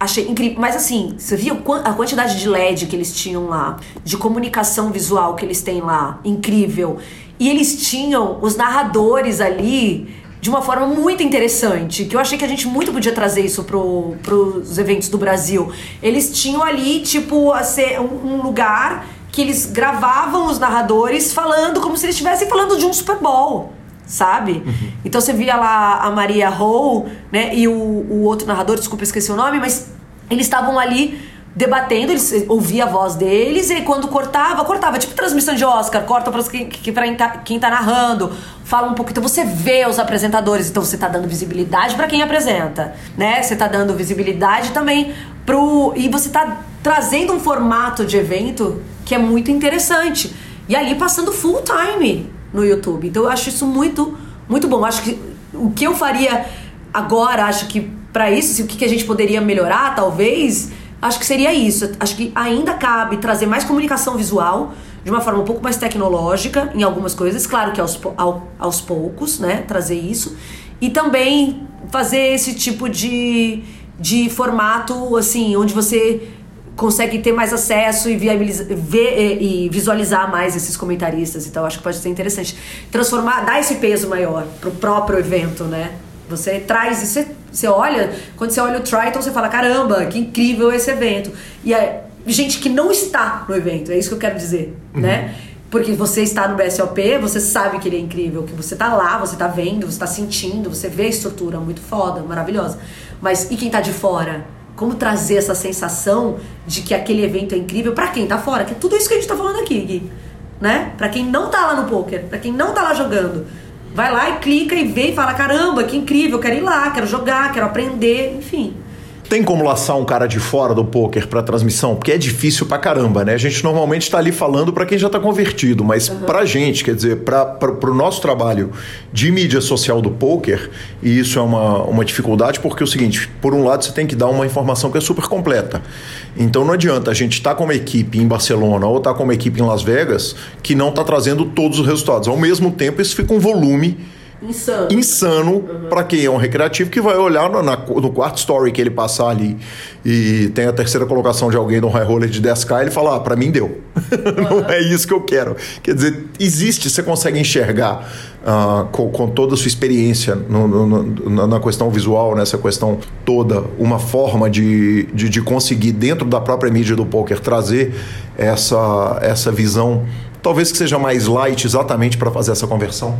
Achei incrível. Mas assim, você viu a quantidade de LED que eles tinham lá, de comunicação visual que eles têm lá, incrível. E eles tinham os narradores ali de uma forma muito interessante, que eu achei que a gente muito podia trazer isso pro, pros eventos do Brasil. Eles tinham ali, tipo, um lugar que eles gravavam os narradores falando como se eles estivessem falando de um Super Bowl sabe? Uhum. Então você via lá a Maria Hall, né, e o, o outro narrador, desculpa, esqueci o nome, mas eles estavam ali debatendo, eles ouvia a voz deles, e quando cortava, cortava, tipo transmissão de Oscar, corta para quem, quem, tá, quem tá narrando, fala um pouco. Então você vê os apresentadores, então você tá dando visibilidade para quem apresenta, né? Você tá dando visibilidade também pro. E você tá trazendo um formato de evento que é muito interessante. E ali passando full time no YouTube. Então eu acho isso muito, muito bom. Acho que o que eu faria agora, acho que para isso, o que a gente poderia melhorar, talvez, acho que seria isso. Acho que ainda cabe trazer mais comunicação visual de uma forma um pouco mais tecnológica em algumas coisas, claro que aos, ao, aos poucos, né? Trazer isso. E também fazer esse tipo de, de formato, assim, onde você consegue ter mais acesso e, ver, e visualizar mais esses comentaristas então acho que pode ser interessante transformar dar esse peso maior pro próprio evento né você traz você, você olha quando você olha o Triton você fala caramba que incrível esse evento e é gente que não está no evento é isso que eu quero dizer uhum. né porque você está no BSOP, você sabe que ele é incrível, que você está lá, você está vendo, você está sentindo, você vê a estrutura muito foda, maravilhosa. Mas e quem está de fora? Como trazer essa sensação de que aquele evento é incrível para quem tá fora, que é tudo isso que a gente tá falando aqui, Gui. Né? Para quem não tá lá no poker, para quem não tá lá jogando, vai lá e clica e vê e fala: "Caramba, que incrível, quero ir lá, quero jogar, quero aprender", enfim. Tem como laçar um cara de fora do poker para transmissão? Porque é difícil pra caramba, né? A gente normalmente está ali falando para quem já está convertido, mas uhum. pra gente, quer dizer, para o nosso trabalho de mídia social do poker, e isso é uma, uma dificuldade porque é o seguinte, por um lado você tem que dar uma informação que é super completa. Então não adianta a gente estar tá com uma equipe em Barcelona ou estar tá com uma equipe em Las Vegas que não está trazendo todos os resultados. Ao mesmo tempo, isso fica um volume Insano. Insano uhum. para quem é um recreativo que vai olhar no, na, no quarto story que ele passar ali e tem a terceira colocação de alguém no high roller de 10k, ele fala: ah, para mim deu. Uhum. Não é isso que eu quero. Quer dizer, existe, você consegue enxergar uh, com, com, toda a sua experiência no, no, na, na, questão visual, nessa questão toda, uma forma de, de, de conseguir, dentro da própria mídia do poker, trazer essa, essa visão, talvez que seja mais light exatamente para fazer essa conversão?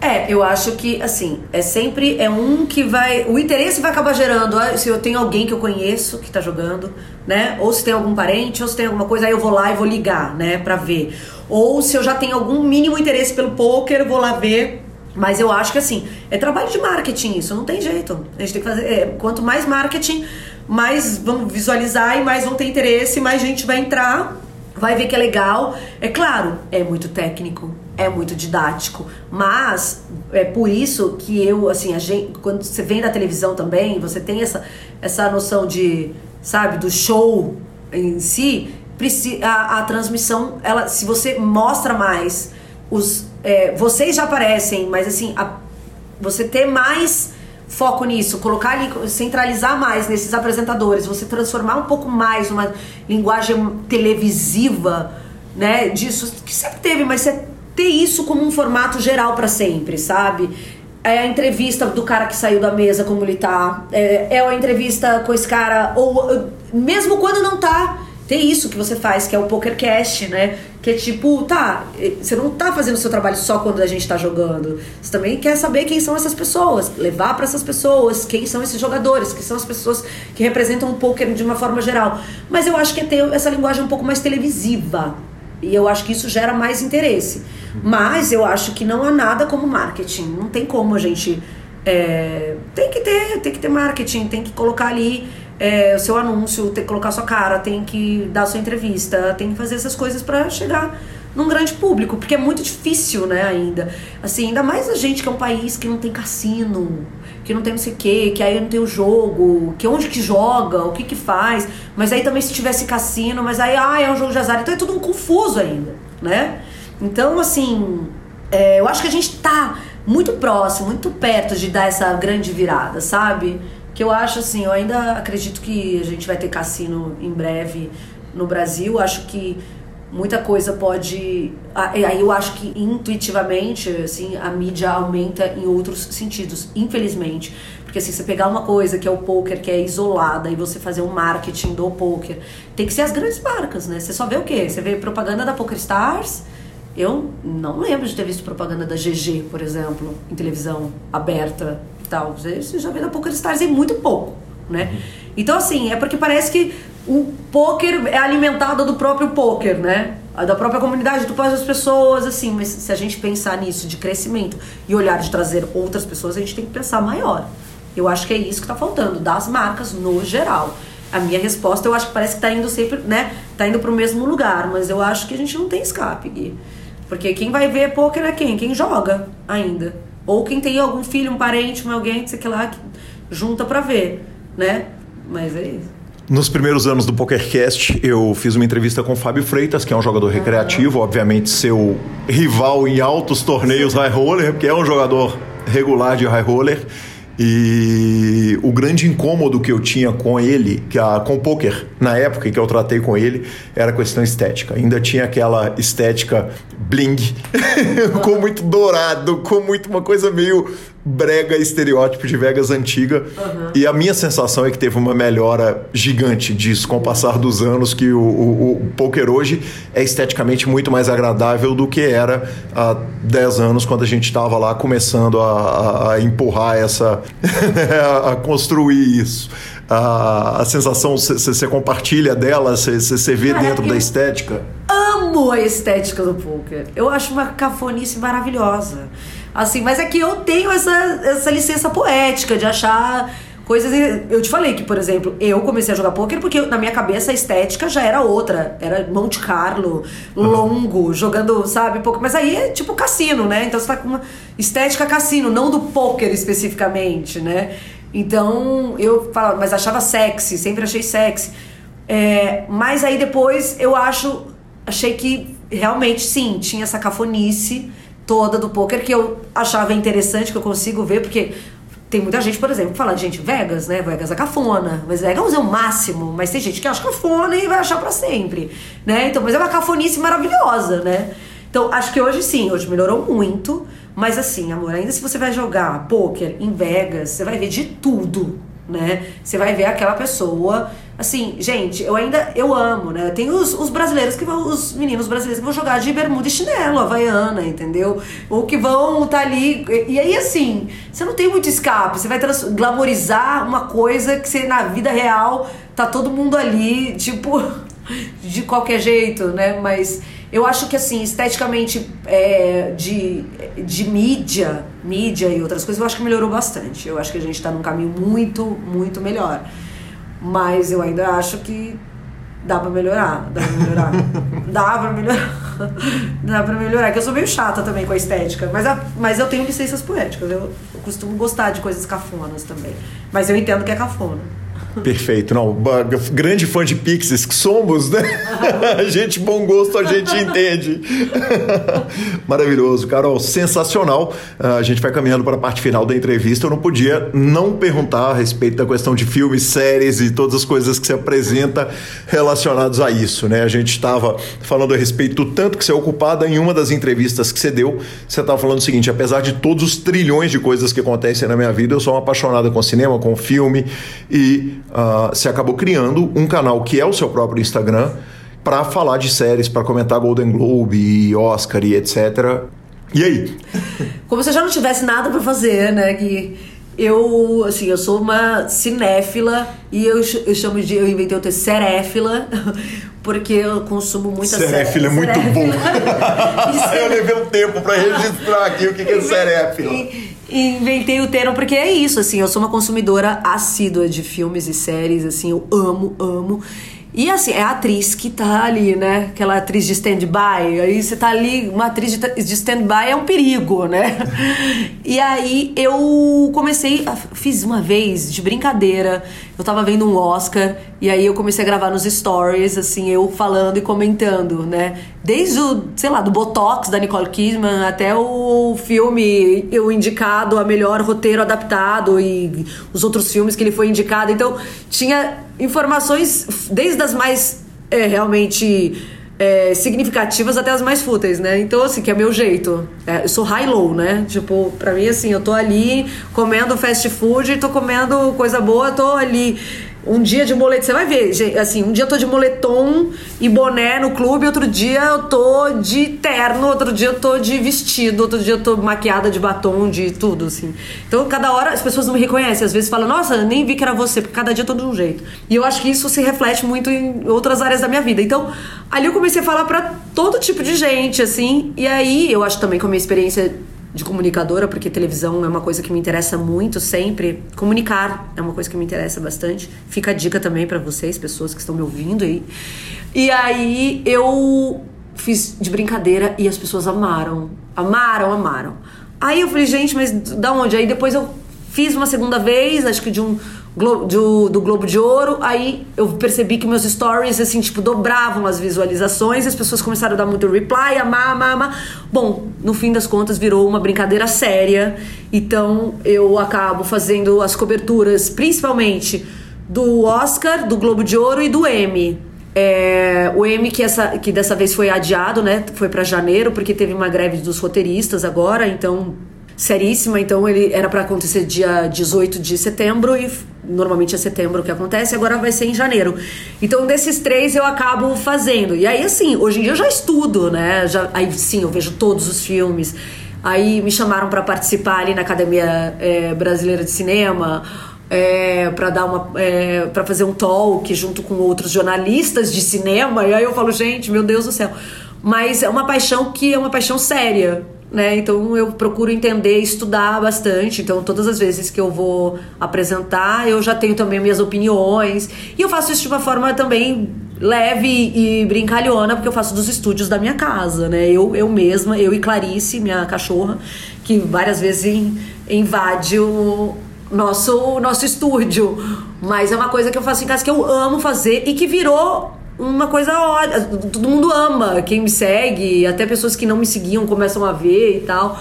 É, eu acho que, assim, é sempre é um que vai. O interesse vai acabar gerando. Ah, se eu tenho alguém que eu conheço que tá jogando, né? Ou se tem algum parente, ou se tem alguma coisa, aí eu vou lá e vou ligar, né? Pra ver. Ou se eu já tenho algum mínimo interesse pelo poker, eu vou lá ver. Mas eu acho que, assim, é trabalho de marketing isso, não tem jeito. A gente tem que fazer. É, quanto mais marketing, mais vão visualizar e mais vão ter interesse, mais gente vai entrar, vai ver que é legal. É claro, é muito técnico é muito didático, mas é por isso que eu, assim, a gente, quando você vem da televisão também, você tem essa, essa noção de, sabe, do show em si, a, a transmissão, ela, se você mostra mais, os, é, vocês já aparecem, mas assim, a, você ter mais foco nisso, colocar ali, centralizar mais nesses apresentadores, você transformar um pouco mais numa linguagem televisiva, né, disso que sempre teve, mas você ter isso como um formato geral para sempre, sabe? É a entrevista do cara que saiu da mesa, como ele tá. É, é a entrevista com esse cara, ou mesmo quando não tá. Tem isso que você faz, que é o PokerCast, né? Que é tipo, tá, você não tá fazendo o seu trabalho só quando a gente tá jogando. Você também quer saber quem são essas pessoas, levar para essas pessoas, quem são esses jogadores, quem são as pessoas que representam o poker de uma forma geral. Mas eu acho que é ter essa linguagem um pouco mais televisiva. E eu acho que isso gera mais interesse. Mas eu acho que não há nada como marketing. Não tem como a gente. É, tem que ter, tem que ter marketing, tem que colocar ali é, o seu anúncio, tem que colocar sua cara, tem que dar sua entrevista, tem que fazer essas coisas para chegar num grande público, porque é muito difícil, né, ainda. Assim, ainda mais a gente que é um país que não tem cassino, que não tem não sei o quê, que aí não tem o jogo, que onde que joga, o que que faz. Mas aí também se tivesse cassino, mas aí, ah, é um jogo de azar. Então é tudo um confuso ainda, né? Então, assim, é, eu acho que a gente tá muito próximo, muito perto de dar essa grande virada, sabe? Que eu acho assim, eu ainda acredito que a gente vai ter cassino em breve no Brasil. Acho que muita coisa pode. Aí eu acho que intuitivamente, assim, a mídia aumenta em outros sentidos, infelizmente. Porque assim, você pegar uma coisa que é o poker, que é isolada, e você fazer um marketing do poker, tem que ser as grandes marcas, né? Você só vê o quê? Você vê propaganda da Poker Stars eu não lembro de ter visto propaganda da GG, por exemplo, em televisão aberta e tal. Você já vê da Poker Stars em muito pouco, né? Uhum. Então, assim, é porque parece que o poker é alimentado do próprio poker, né? Da própria comunidade, do das pessoas, assim. Mas se a gente pensar nisso de crescimento e olhar de trazer outras pessoas, a gente tem que pensar maior. Eu acho que é isso que está faltando, das marcas no geral. A minha resposta, eu acho que parece que está indo sempre, né? Tá indo para o mesmo lugar, mas eu acho que a gente não tem escape, Gui. Porque quem vai ver poker é quem? Quem joga ainda. Ou quem tem algum filho, um parente, um alguém, sei lá, que junta pra ver, né? Mas é isso. Nos primeiros anos do PokerCast, eu fiz uma entrevista com o Fábio Freitas, que é um jogador recreativo, obviamente seu rival em altos torneios high roller, porque é um jogador regular de high roller. E o grande incômodo que eu tinha com ele, que a, com o poker, na época que eu tratei com ele, era a questão estética. Ainda tinha aquela estética bling, com muito dourado, com muito uma coisa meio brega estereótipo de Vegas antiga. Uhum. E a minha sensação é que teve uma melhora gigante disso com o passar dos anos, que o, o, o poker hoje é esteticamente muito mais agradável do que era há 10 anos, quando a gente estava lá começando a, a, a empurrar essa. a construir isso. A, a sensação, você compartilha dela, você vê Cara, dentro da estética? Amo a estética do poker. Eu acho uma cafonice maravilhosa. Assim, mas é que eu tenho essa, essa licença poética de achar coisas. Eu te falei que, por exemplo, eu comecei a jogar poker porque na minha cabeça a estética já era outra. Era Monte Carlo, longo, jogando, sabe, poker. Mas aí é tipo cassino, né? Então você tá com uma estética cassino, não do poker especificamente, né? Então eu falava, mas achava sexy, sempre achei sexy. É, mas aí depois eu acho, achei que realmente sim, tinha essa cafonice toda do poker que eu achava interessante, que eu consigo ver, porque tem muita gente, por exemplo, que fala, gente, Vegas, né? Vegas é cafona, mas Vegas é o máximo, mas tem gente que acha cafona e vai achar para sempre, né? Então, mas é uma cafonice maravilhosa, né? Então, acho que hoje sim, hoje melhorou muito, mas assim, amor, ainda se você vai jogar poker em Vegas, você vai ver de tudo, né? Você vai ver aquela pessoa Assim, gente, eu ainda eu amo, né? Tem os, os brasileiros que vão, os meninos brasileiros que vão jogar de bermuda e chinelo, havaiana, entendeu? Ou que vão estar tá ali. E aí, assim, você não tem muito escape, você vai glamorizar uma coisa que você na vida real tá todo mundo ali, tipo, de qualquer jeito, né? Mas eu acho que assim, esteticamente é, de, de mídia, mídia e outras coisas, eu acho que melhorou bastante. Eu acho que a gente tá num caminho muito, muito melhor. Mas eu ainda acho que dá pra melhorar. Dá pra melhorar. dá pra melhorar. dá pra melhorar. Que eu sou meio chata também com a estética. Mas, a, mas eu tenho licenças poéticas. Eu, eu costumo gostar de coisas cafonas também. Mas eu entendo que é cafona. Perfeito. Não, grande fã de Pixies que somos, né? a gente, bom gosto, a gente entende. Maravilhoso, Carol, sensacional. Ah, a gente vai caminhando para a parte final da entrevista. Eu não podia não perguntar a respeito da questão de filmes, séries e todas as coisas que se apresenta relacionados a isso, né? A gente estava falando a respeito do tanto que você é ocupada em uma das entrevistas que você deu. Você estava falando o seguinte: apesar de todos os trilhões de coisas que acontecem na minha vida, eu sou uma apaixonada com cinema, com filme e uh, você acabou criando um canal que é o seu próprio Instagram para falar de séries, para comentar Golden Globe Oscar e etc. E aí? Como se eu já não tivesse nada para fazer, né? Que eu, assim, eu sou uma cinéfila e eu, eu chamo de, eu inventei o ter seréfila, porque eu consumo muita seréfila. é muito bom. eu levei um tempo para registrar aqui o que, que é seréfila. Inventei o termo porque é isso, assim, eu sou uma consumidora assídua de filmes e séries, assim, eu amo, amo. E assim, é a atriz que tá ali, né? Aquela atriz de stand-by. Aí você tá ali, uma atriz de stand-by é um perigo, né? E aí eu comecei, fiz uma vez de brincadeira. Eu tava vendo um Oscar e aí eu comecei a gravar nos stories, assim, eu falando e comentando, né? Desde o, sei lá, do Botox da Nicole Kidman até o filme eu indicado a melhor roteiro adaptado e os outros filmes que ele foi indicado. Então, tinha informações desde as mais é, realmente é, significativas até as mais fúteis, né? Então, assim, que é meu jeito. É, eu sou high-low, né? Tipo, pra mim, assim, eu tô ali comendo fast food, tô comendo coisa boa, tô ali um dia de moletom, você vai ver, assim, um dia eu tô de moletom e boné no clube, outro dia eu tô de terno, outro dia eu tô de vestido, outro dia eu tô maquiada de batom, de tudo, assim. Então, cada hora as pessoas não me reconhecem, às vezes falam, nossa, nem vi que era você, porque cada dia eu tô de um jeito. E eu acho que isso se reflete muito em outras áreas da minha vida. Então, ali eu comecei a falar para todo tipo de gente, assim, e aí eu acho também com a minha experiência de comunicadora, porque televisão é uma coisa que me interessa muito sempre. Comunicar é uma coisa que me interessa bastante. Fica a dica também para vocês, pessoas que estão me ouvindo aí. E aí eu fiz de brincadeira e as pessoas amaram. Amaram, amaram. Aí eu falei, gente, mas da onde? Aí depois eu fiz uma segunda vez, acho que de um do, do Globo de Ouro, aí eu percebi que meus stories, assim, tipo, dobravam as visualizações, as pessoas começaram a dar muito reply, amar, amar, amar. Bom, no fim das contas virou uma brincadeira séria, então eu acabo fazendo as coberturas, principalmente do Oscar, do Globo de Ouro e do Emmy. É, o M que, essa, que dessa vez foi adiado, né? Foi para janeiro, porque teve uma greve dos roteiristas agora, então seríssima, então ele era para acontecer dia 18 de setembro e normalmente é setembro que acontece, agora vai ser em janeiro. Então desses três eu acabo fazendo. E aí assim, hoje em dia eu já estudo, né? Já, aí sim, eu vejo todos os filmes. Aí me chamaram para participar ali na Academia é, Brasileira de Cinema. É, para dar uma é, para fazer um talk junto com outros jornalistas de cinema e aí eu falo gente meu Deus do céu mas é uma paixão que é uma paixão séria né? Então eu procuro entender, estudar bastante. Então todas as vezes que eu vou apresentar, eu já tenho também minhas opiniões. E eu faço isso de uma forma também leve e brincalhona, porque eu faço dos estúdios da minha casa, né? Eu, eu mesma, eu e Clarice, minha cachorra, que várias vezes invade o nosso, nosso estúdio. Mas é uma coisa que eu faço em casa que eu amo fazer e que virou uma coisa ótima. Todo mundo ama. Quem me segue, até pessoas que não me seguiam começam a ver e tal.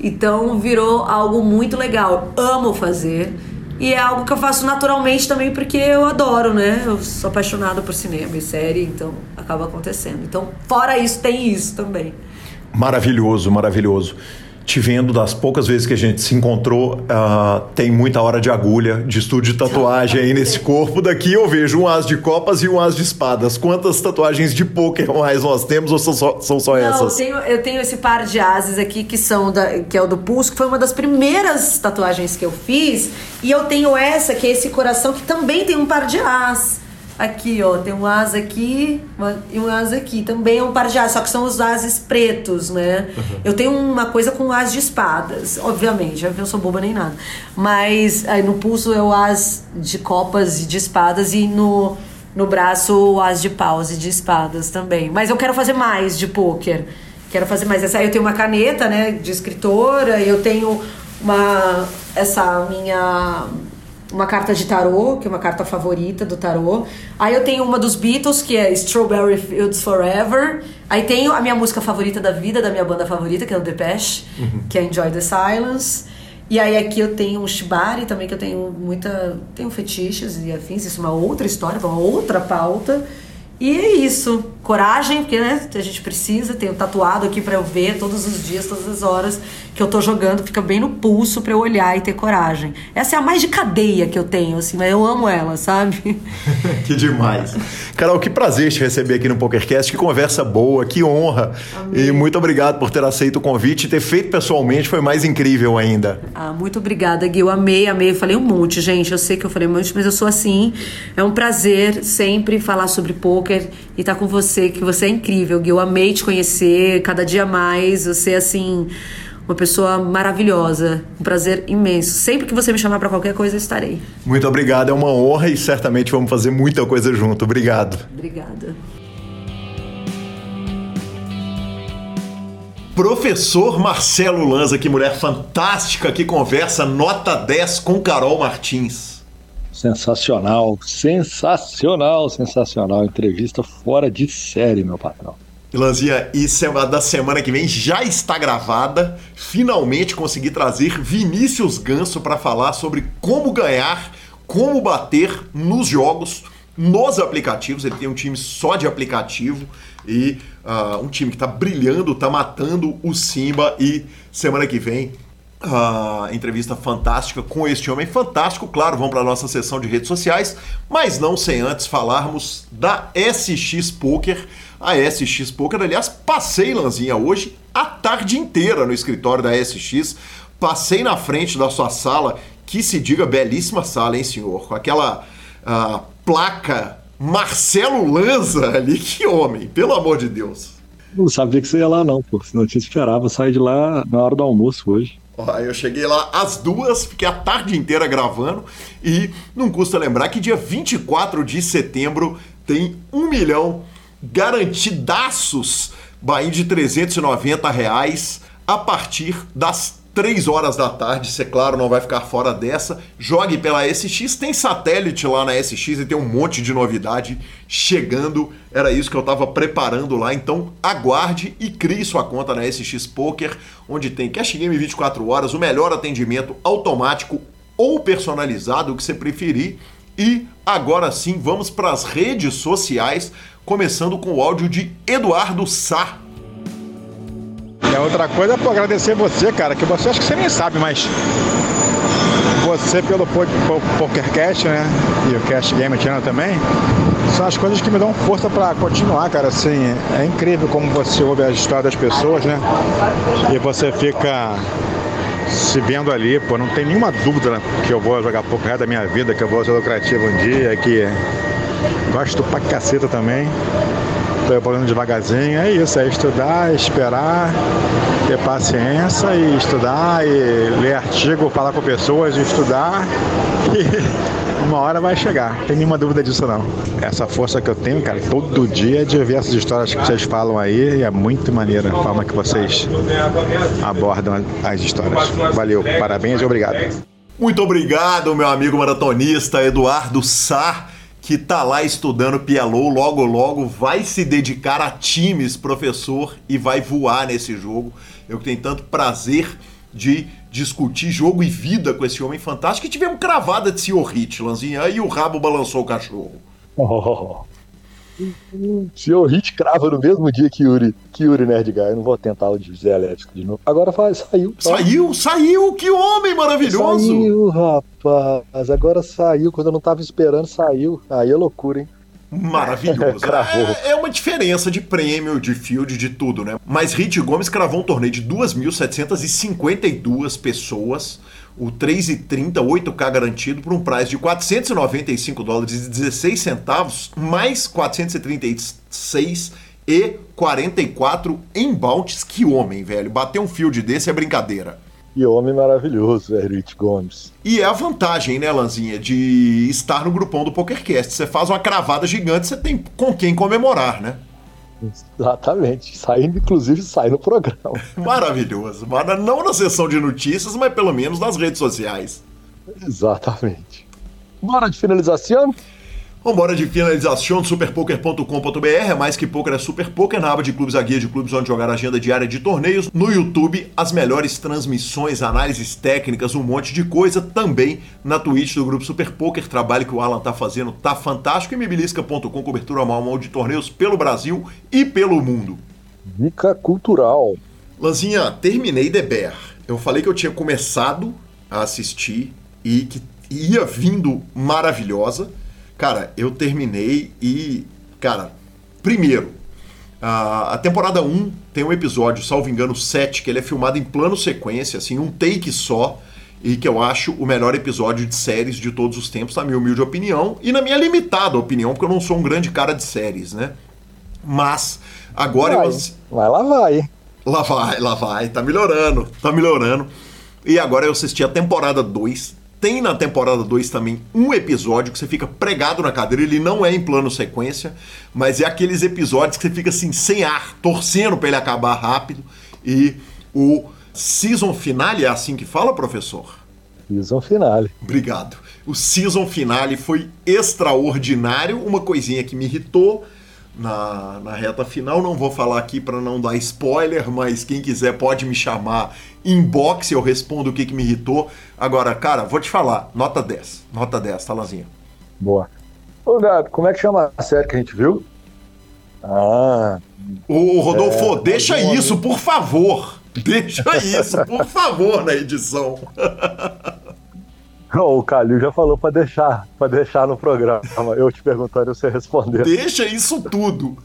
Então virou algo muito legal. Amo fazer. E é algo que eu faço naturalmente também porque eu adoro, né? Eu sou apaixonada por cinema e série, então acaba acontecendo. Então, fora isso, tem isso também. Maravilhoso, maravilhoso te vendo das poucas vezes que a gente se encontrou, uh, tem muita hora de agulha, de estúdio de tatuagem aí nesse corpo. Daqui eu vejo um as de copas e um as de espadas. Quantas tatuagens de poker mais nós temos ou são só, são só Não, essas? Eu tenho, eu tenho esse par de ases aqui que são da, que é o do pulso, que foi uma das primeiras tatuagens que eu fiz. E eu tenho essa, que é esse coração, que também tem um par de as. Aqui, ó, tem um asa aqui uma, e um asa aqui. Também é um par de asas, só que são os ases pretos, né? Uhum. Eu tenho uma coisa com as de espadas, obviamente, eu não sou boba nem nada. Mas aí no pulso é o as de copas e de espadas e no, no braço o as de paus e de espadas também. Mas eu quero fazer mais de pôquer. Quero fazer mais. Essa aí eu tenho uma caneta, né, de escritora, eu tenho uma essa minha uma carta de tarô, que é uma carta favorita do tarô. Aí eu tenho uma dos Beatles, que é Strawberry Fields Forever. Aí tenho a minha música favorita da vida, da minha banda favorita, que é o Depeche, uhum. que é Enjoy the Silence. E aí aqui eu tenho um shibari também, que eu tenho muita... Tenho fetiches e afins, isso é uma outra história, uma outra pauta. E é isso. Coragem, porque né, a gente precisa. Tenho tatuado aqui para eu ver todos os dias, todas as horas que eu tô jogando, fica bem no pulso para eu olhar e ter coragem. Essa é a mais de cadeia que eu tenho, assim, mas eu amo ela, sabe? que demais. Carol, que prazer te receber aqui no PokerCast, que conversa boa, que honra. Amém. E muito obrigado por ter aceito o convite e ter feito pessoalmente, foi mais incrível ainda. Ah, muito obrigada, Gui. Eu amei, amei. Eu falei um monte, gente. Eu sei que eu falei um monte, mas eu sou assim. É um prazer sempre falar sobre poker e estar tá com você, que você é incrível, Gui. Eu amei te conhecer cada dia mais. Você, assim uma pessoa maravilhosa. Um prazer imenso. Sempre que você me chamar para qualquer coisa, eu estarei. Muito obrigado, é uma honra e certamente vamos fazer muita coisa junto. Obrigado. Obrigada. Professor Marcelo Lanza, que mulher fantástica que conversa nota 10 com Carol Martins. Sensacional, sensacional, sensacional. Entrevista fora de série, meu patrão. Lanzinha, e da semana que vem já está gravada. Finalmente consegui trazer Vinícius Ganso para falar sobre como ganhar, como bater nos jogos, nos aplicativos. Ele tem um time só de aplicativo e uh, um time que está brilhando, está matando o Simba. E semana que vem Entrevista fantástica com este homem fantástico. Claro, vamos para a nossa sessão de redes sociais, mas não sem antes falarmos da SX Poker. A SX Poker, aliás, passei, Lanzinha, hoje a tarde inteira no escritório da SX. Passei na frente da sua sala, que se diga belíssima sala, hein, senhor? Com aquela uh, placa Marcelo Lanza ali. Que homem, pelo amor de Deus. Não sabia que você ia lá, não, pô. Senão eu te esperava sair de lá na hora do almoço hoje. Eu cheguei lá às duas, fiquei a tarde inteira gravando e não custa lembrar que dia 24 de setembro tem um milhão garantidaços Bahia de 390 reais a partir das 3 horas da tarde, você, claro, não vai ficar fora dessa. Jogue pela SX, tem satélite lá na SX e tem um monte de novidade chegando. Era isso que eu estava preparando lá, então aguarde e crie sua conta na SX Poker, onde tem cash game 24 horas, o melhor atendimento automático ou personalizado, o que você preferir. E agora sim, vamos para as redes sociais, começando com o áudio de Eduardo Sá. É outra coisa, pô, agradecer você, cara, que você acho que você nem sabe, mas você pelo PokerCast, né? E o Cast Game Channel também, são as coisas que me dão força para continuar, cara. Assim, é incrível como você ouve a história das pessoas, né? E você fica se vendo ali, pô, não tem nenhuma dúvida que eu vou jogar poker da minha vida, que eu vou ser lucrativo um dia, que Gosto pra caceta também. Tô evoluindo devagarzinho. É isso, é estudar, esperar, ter paciência e estudar e ler artigo, falar com pessoas, estudar. E uma hora vai chegar. Não tem nenhuma dúvida disso não. Essa força que eu tenho, cara, todo dia é de ver essas histórias que vocês falam aí e é muito maneira a forma que vocês abordam as histórias. Valeu, parabéns e obrigado. Muito obrigado, meu amigo maratonista Eduardo Sá, que tá lá estudando Pialou, logo logo vai se dedicar a times, professor, e vai voar nesse jogo. Eu que tenho tanto prazer de discutir jogo e vida com esse homem fantástico e tivemos cravada de Sr. Hit, Lanzinha, aí o rabo balançou o cachorro. Oh. Senhor Hit crava no mesmo dia que Yuri, que Yuri Nerdguy. Eu não vou tentar o de Zé Elétrico de novo. Agora faz, saiu. Tá? Saiu, saiu! Que homem maravilhoso! Saiu, rapaz. Agora saiu. Quando eu não tava esperando, saiu. Aí é loucura, hein? Maravilhoso. é, é, uma diferença de prêmio, de field, de tudo, né? Mas Hit Gomes cravou um torneio de 2.752 pessoas o 3,30, 8K garantido por um preço de 495 dólares e 16 centavos, mais 436 e 44 em bounties. Que homem, velho. Bater um field desse é brincadeira. Que homem maravilhoso, Eric Gomes. E é a vantagem, né, Lanzinha, de estar no grupão do PokerCast. Você faz uma cravada gigante, você tem com quem comemorar, né? Exatamente. Saindo, inclusive, sai no programa. Maravilhoso. Não na sessão de notícias, mas pelo menos nas redes sociais. Exatamente. Bora de finalização? Vambora de finalização do superpoker.com.br. É mais que poker, é super poker. Na aba de clubes, a guia de clubes onde jogar agenda diária de torneios. No YouTube, as melhores transmissões, análises técnicas, um monte de coisa. Também na Twitch do grupo Super Poker. Trabalho que o Alan tá fazendo tá fantástico. E mibilisca.com, cobertura mal mal de torneios pelo Brasil e pelo mundo. Dica cultural. Lanzinha, terminei The Bear. Eu falei que eu tinha começado a assistir e que ia vindo maravilhosa. Cara, eu terminei e. Cara, primeiro, a, a temporada 1 tem um episódio, salvo engano, 7, que ele é filmado em plano sequência, assim, um take só, e que eu acho o melhor episódio de séries de todos os tempos, na minha humilde opinião, e na minha limitada opinião, porque eu não sou um grande cara de séries, né? Mas, agora vai, eu. Vai lá, vai. Lá vai, lá vai, tá melhorando, tá melhorando. E agora eu assisti a temporada 2, tem na temporada 2 também um episódio que você fica pregado na cadeira, ele não é em plano sequência, mas é aqueles episódios que você fica assim, sem ar, torcendo para ele acabar rápido. E o season finale é assim que fala, professor? Season finale. Obrigado. O season finale foi extraordinário, uma coisinha que me irritou na, na reta final. Não vou falar aqui para não dar spoiler, mas quem quiser pode me chamar inbox, eu respondo o que, que me irritou. Agora, cara, vou te falar, nota 10. Nota 10, tá, Lazinha? Boa. Ô, Gato, como é que chama a série que a gente viu? Ah. Ô, Rodolfo, é, deixa isso, por favor. Deixa isso, por favor, na edição. o Calil já falou para deixar, para deixar no programa. Eu te perguntando você respondeu. Deixa isso tudo.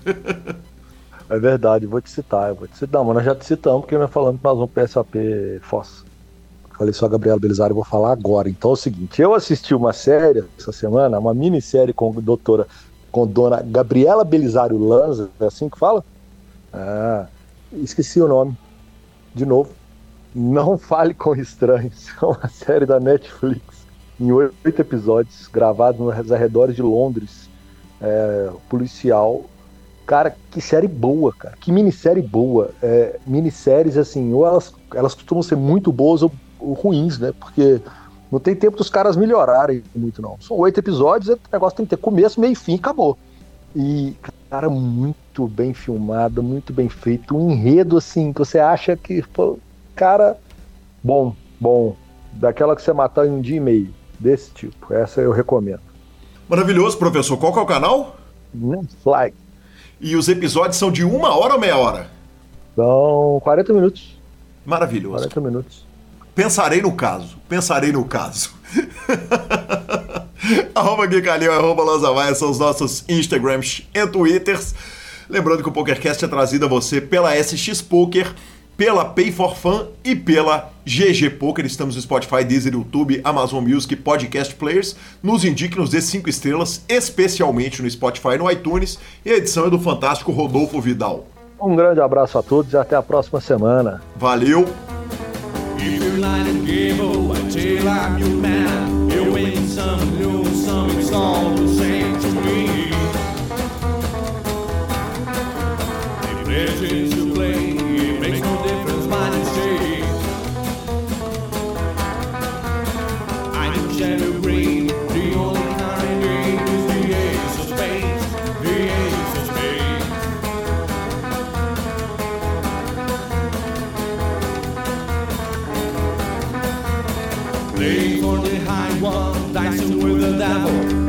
É verdade, vou te citar, eu vou te citar. Mas nós já te citamos porque nós falamos que nós vamos PSAP Foz. Falei só a Gabriela Belisário, vou falar agora. Então é o seguinte, eu assisti uma série essa semana, uma minissérie com a doutora, com dona Gabriela Belisário Lanza, é assim que fala? Ah, esqueci o nome. De novo. Não Fale com Estranhos. É uma série da Netflix em oito episódios, gravado nos arredores de Londres, é, policial. Cara, que série boa, cara. Que minissérie boa. É, minisséries, assim, ou elas, elas costumam ser muito boas ou, ou, ruins, né? Porque não tem tempo dos caras melhorarem muito, não. São oito episódios, o negócio tem que ter começo, meio e fim, acabou. E, cara, muito bem filmado, muito bem feito. Um enredo, assim, que você acha que, pô, cara, bom, bom. Daquela que você matar em um dia e meio desse tipo. Essa eu recomendo. Maravilhoso, professor. Qual que é o canal? Flag. E os episódios são de uma hora ou meia hora? São 40 minutos. Maravilhoso. 40 minutos. Pensarei no caso. Pensarei no caso. arroba Gui Calil, arroba Lanzavaia são os nossos Instagrams e Twitters. Lembrando que o PokerCast é trazido a você pela SX Poker, pela Pay for Fun e pela GG Poker, estamos no Spotify, Deezer, YouTube, Amazon Music, Podcast Players. Nos indique, nos dê cinco estrelas, especialmente no Spotify e no iTunes. E a edição é do fantástico Rodolfo Vidal. Um grande abraço a todos e até a próxima semana. Valeu! legends andavam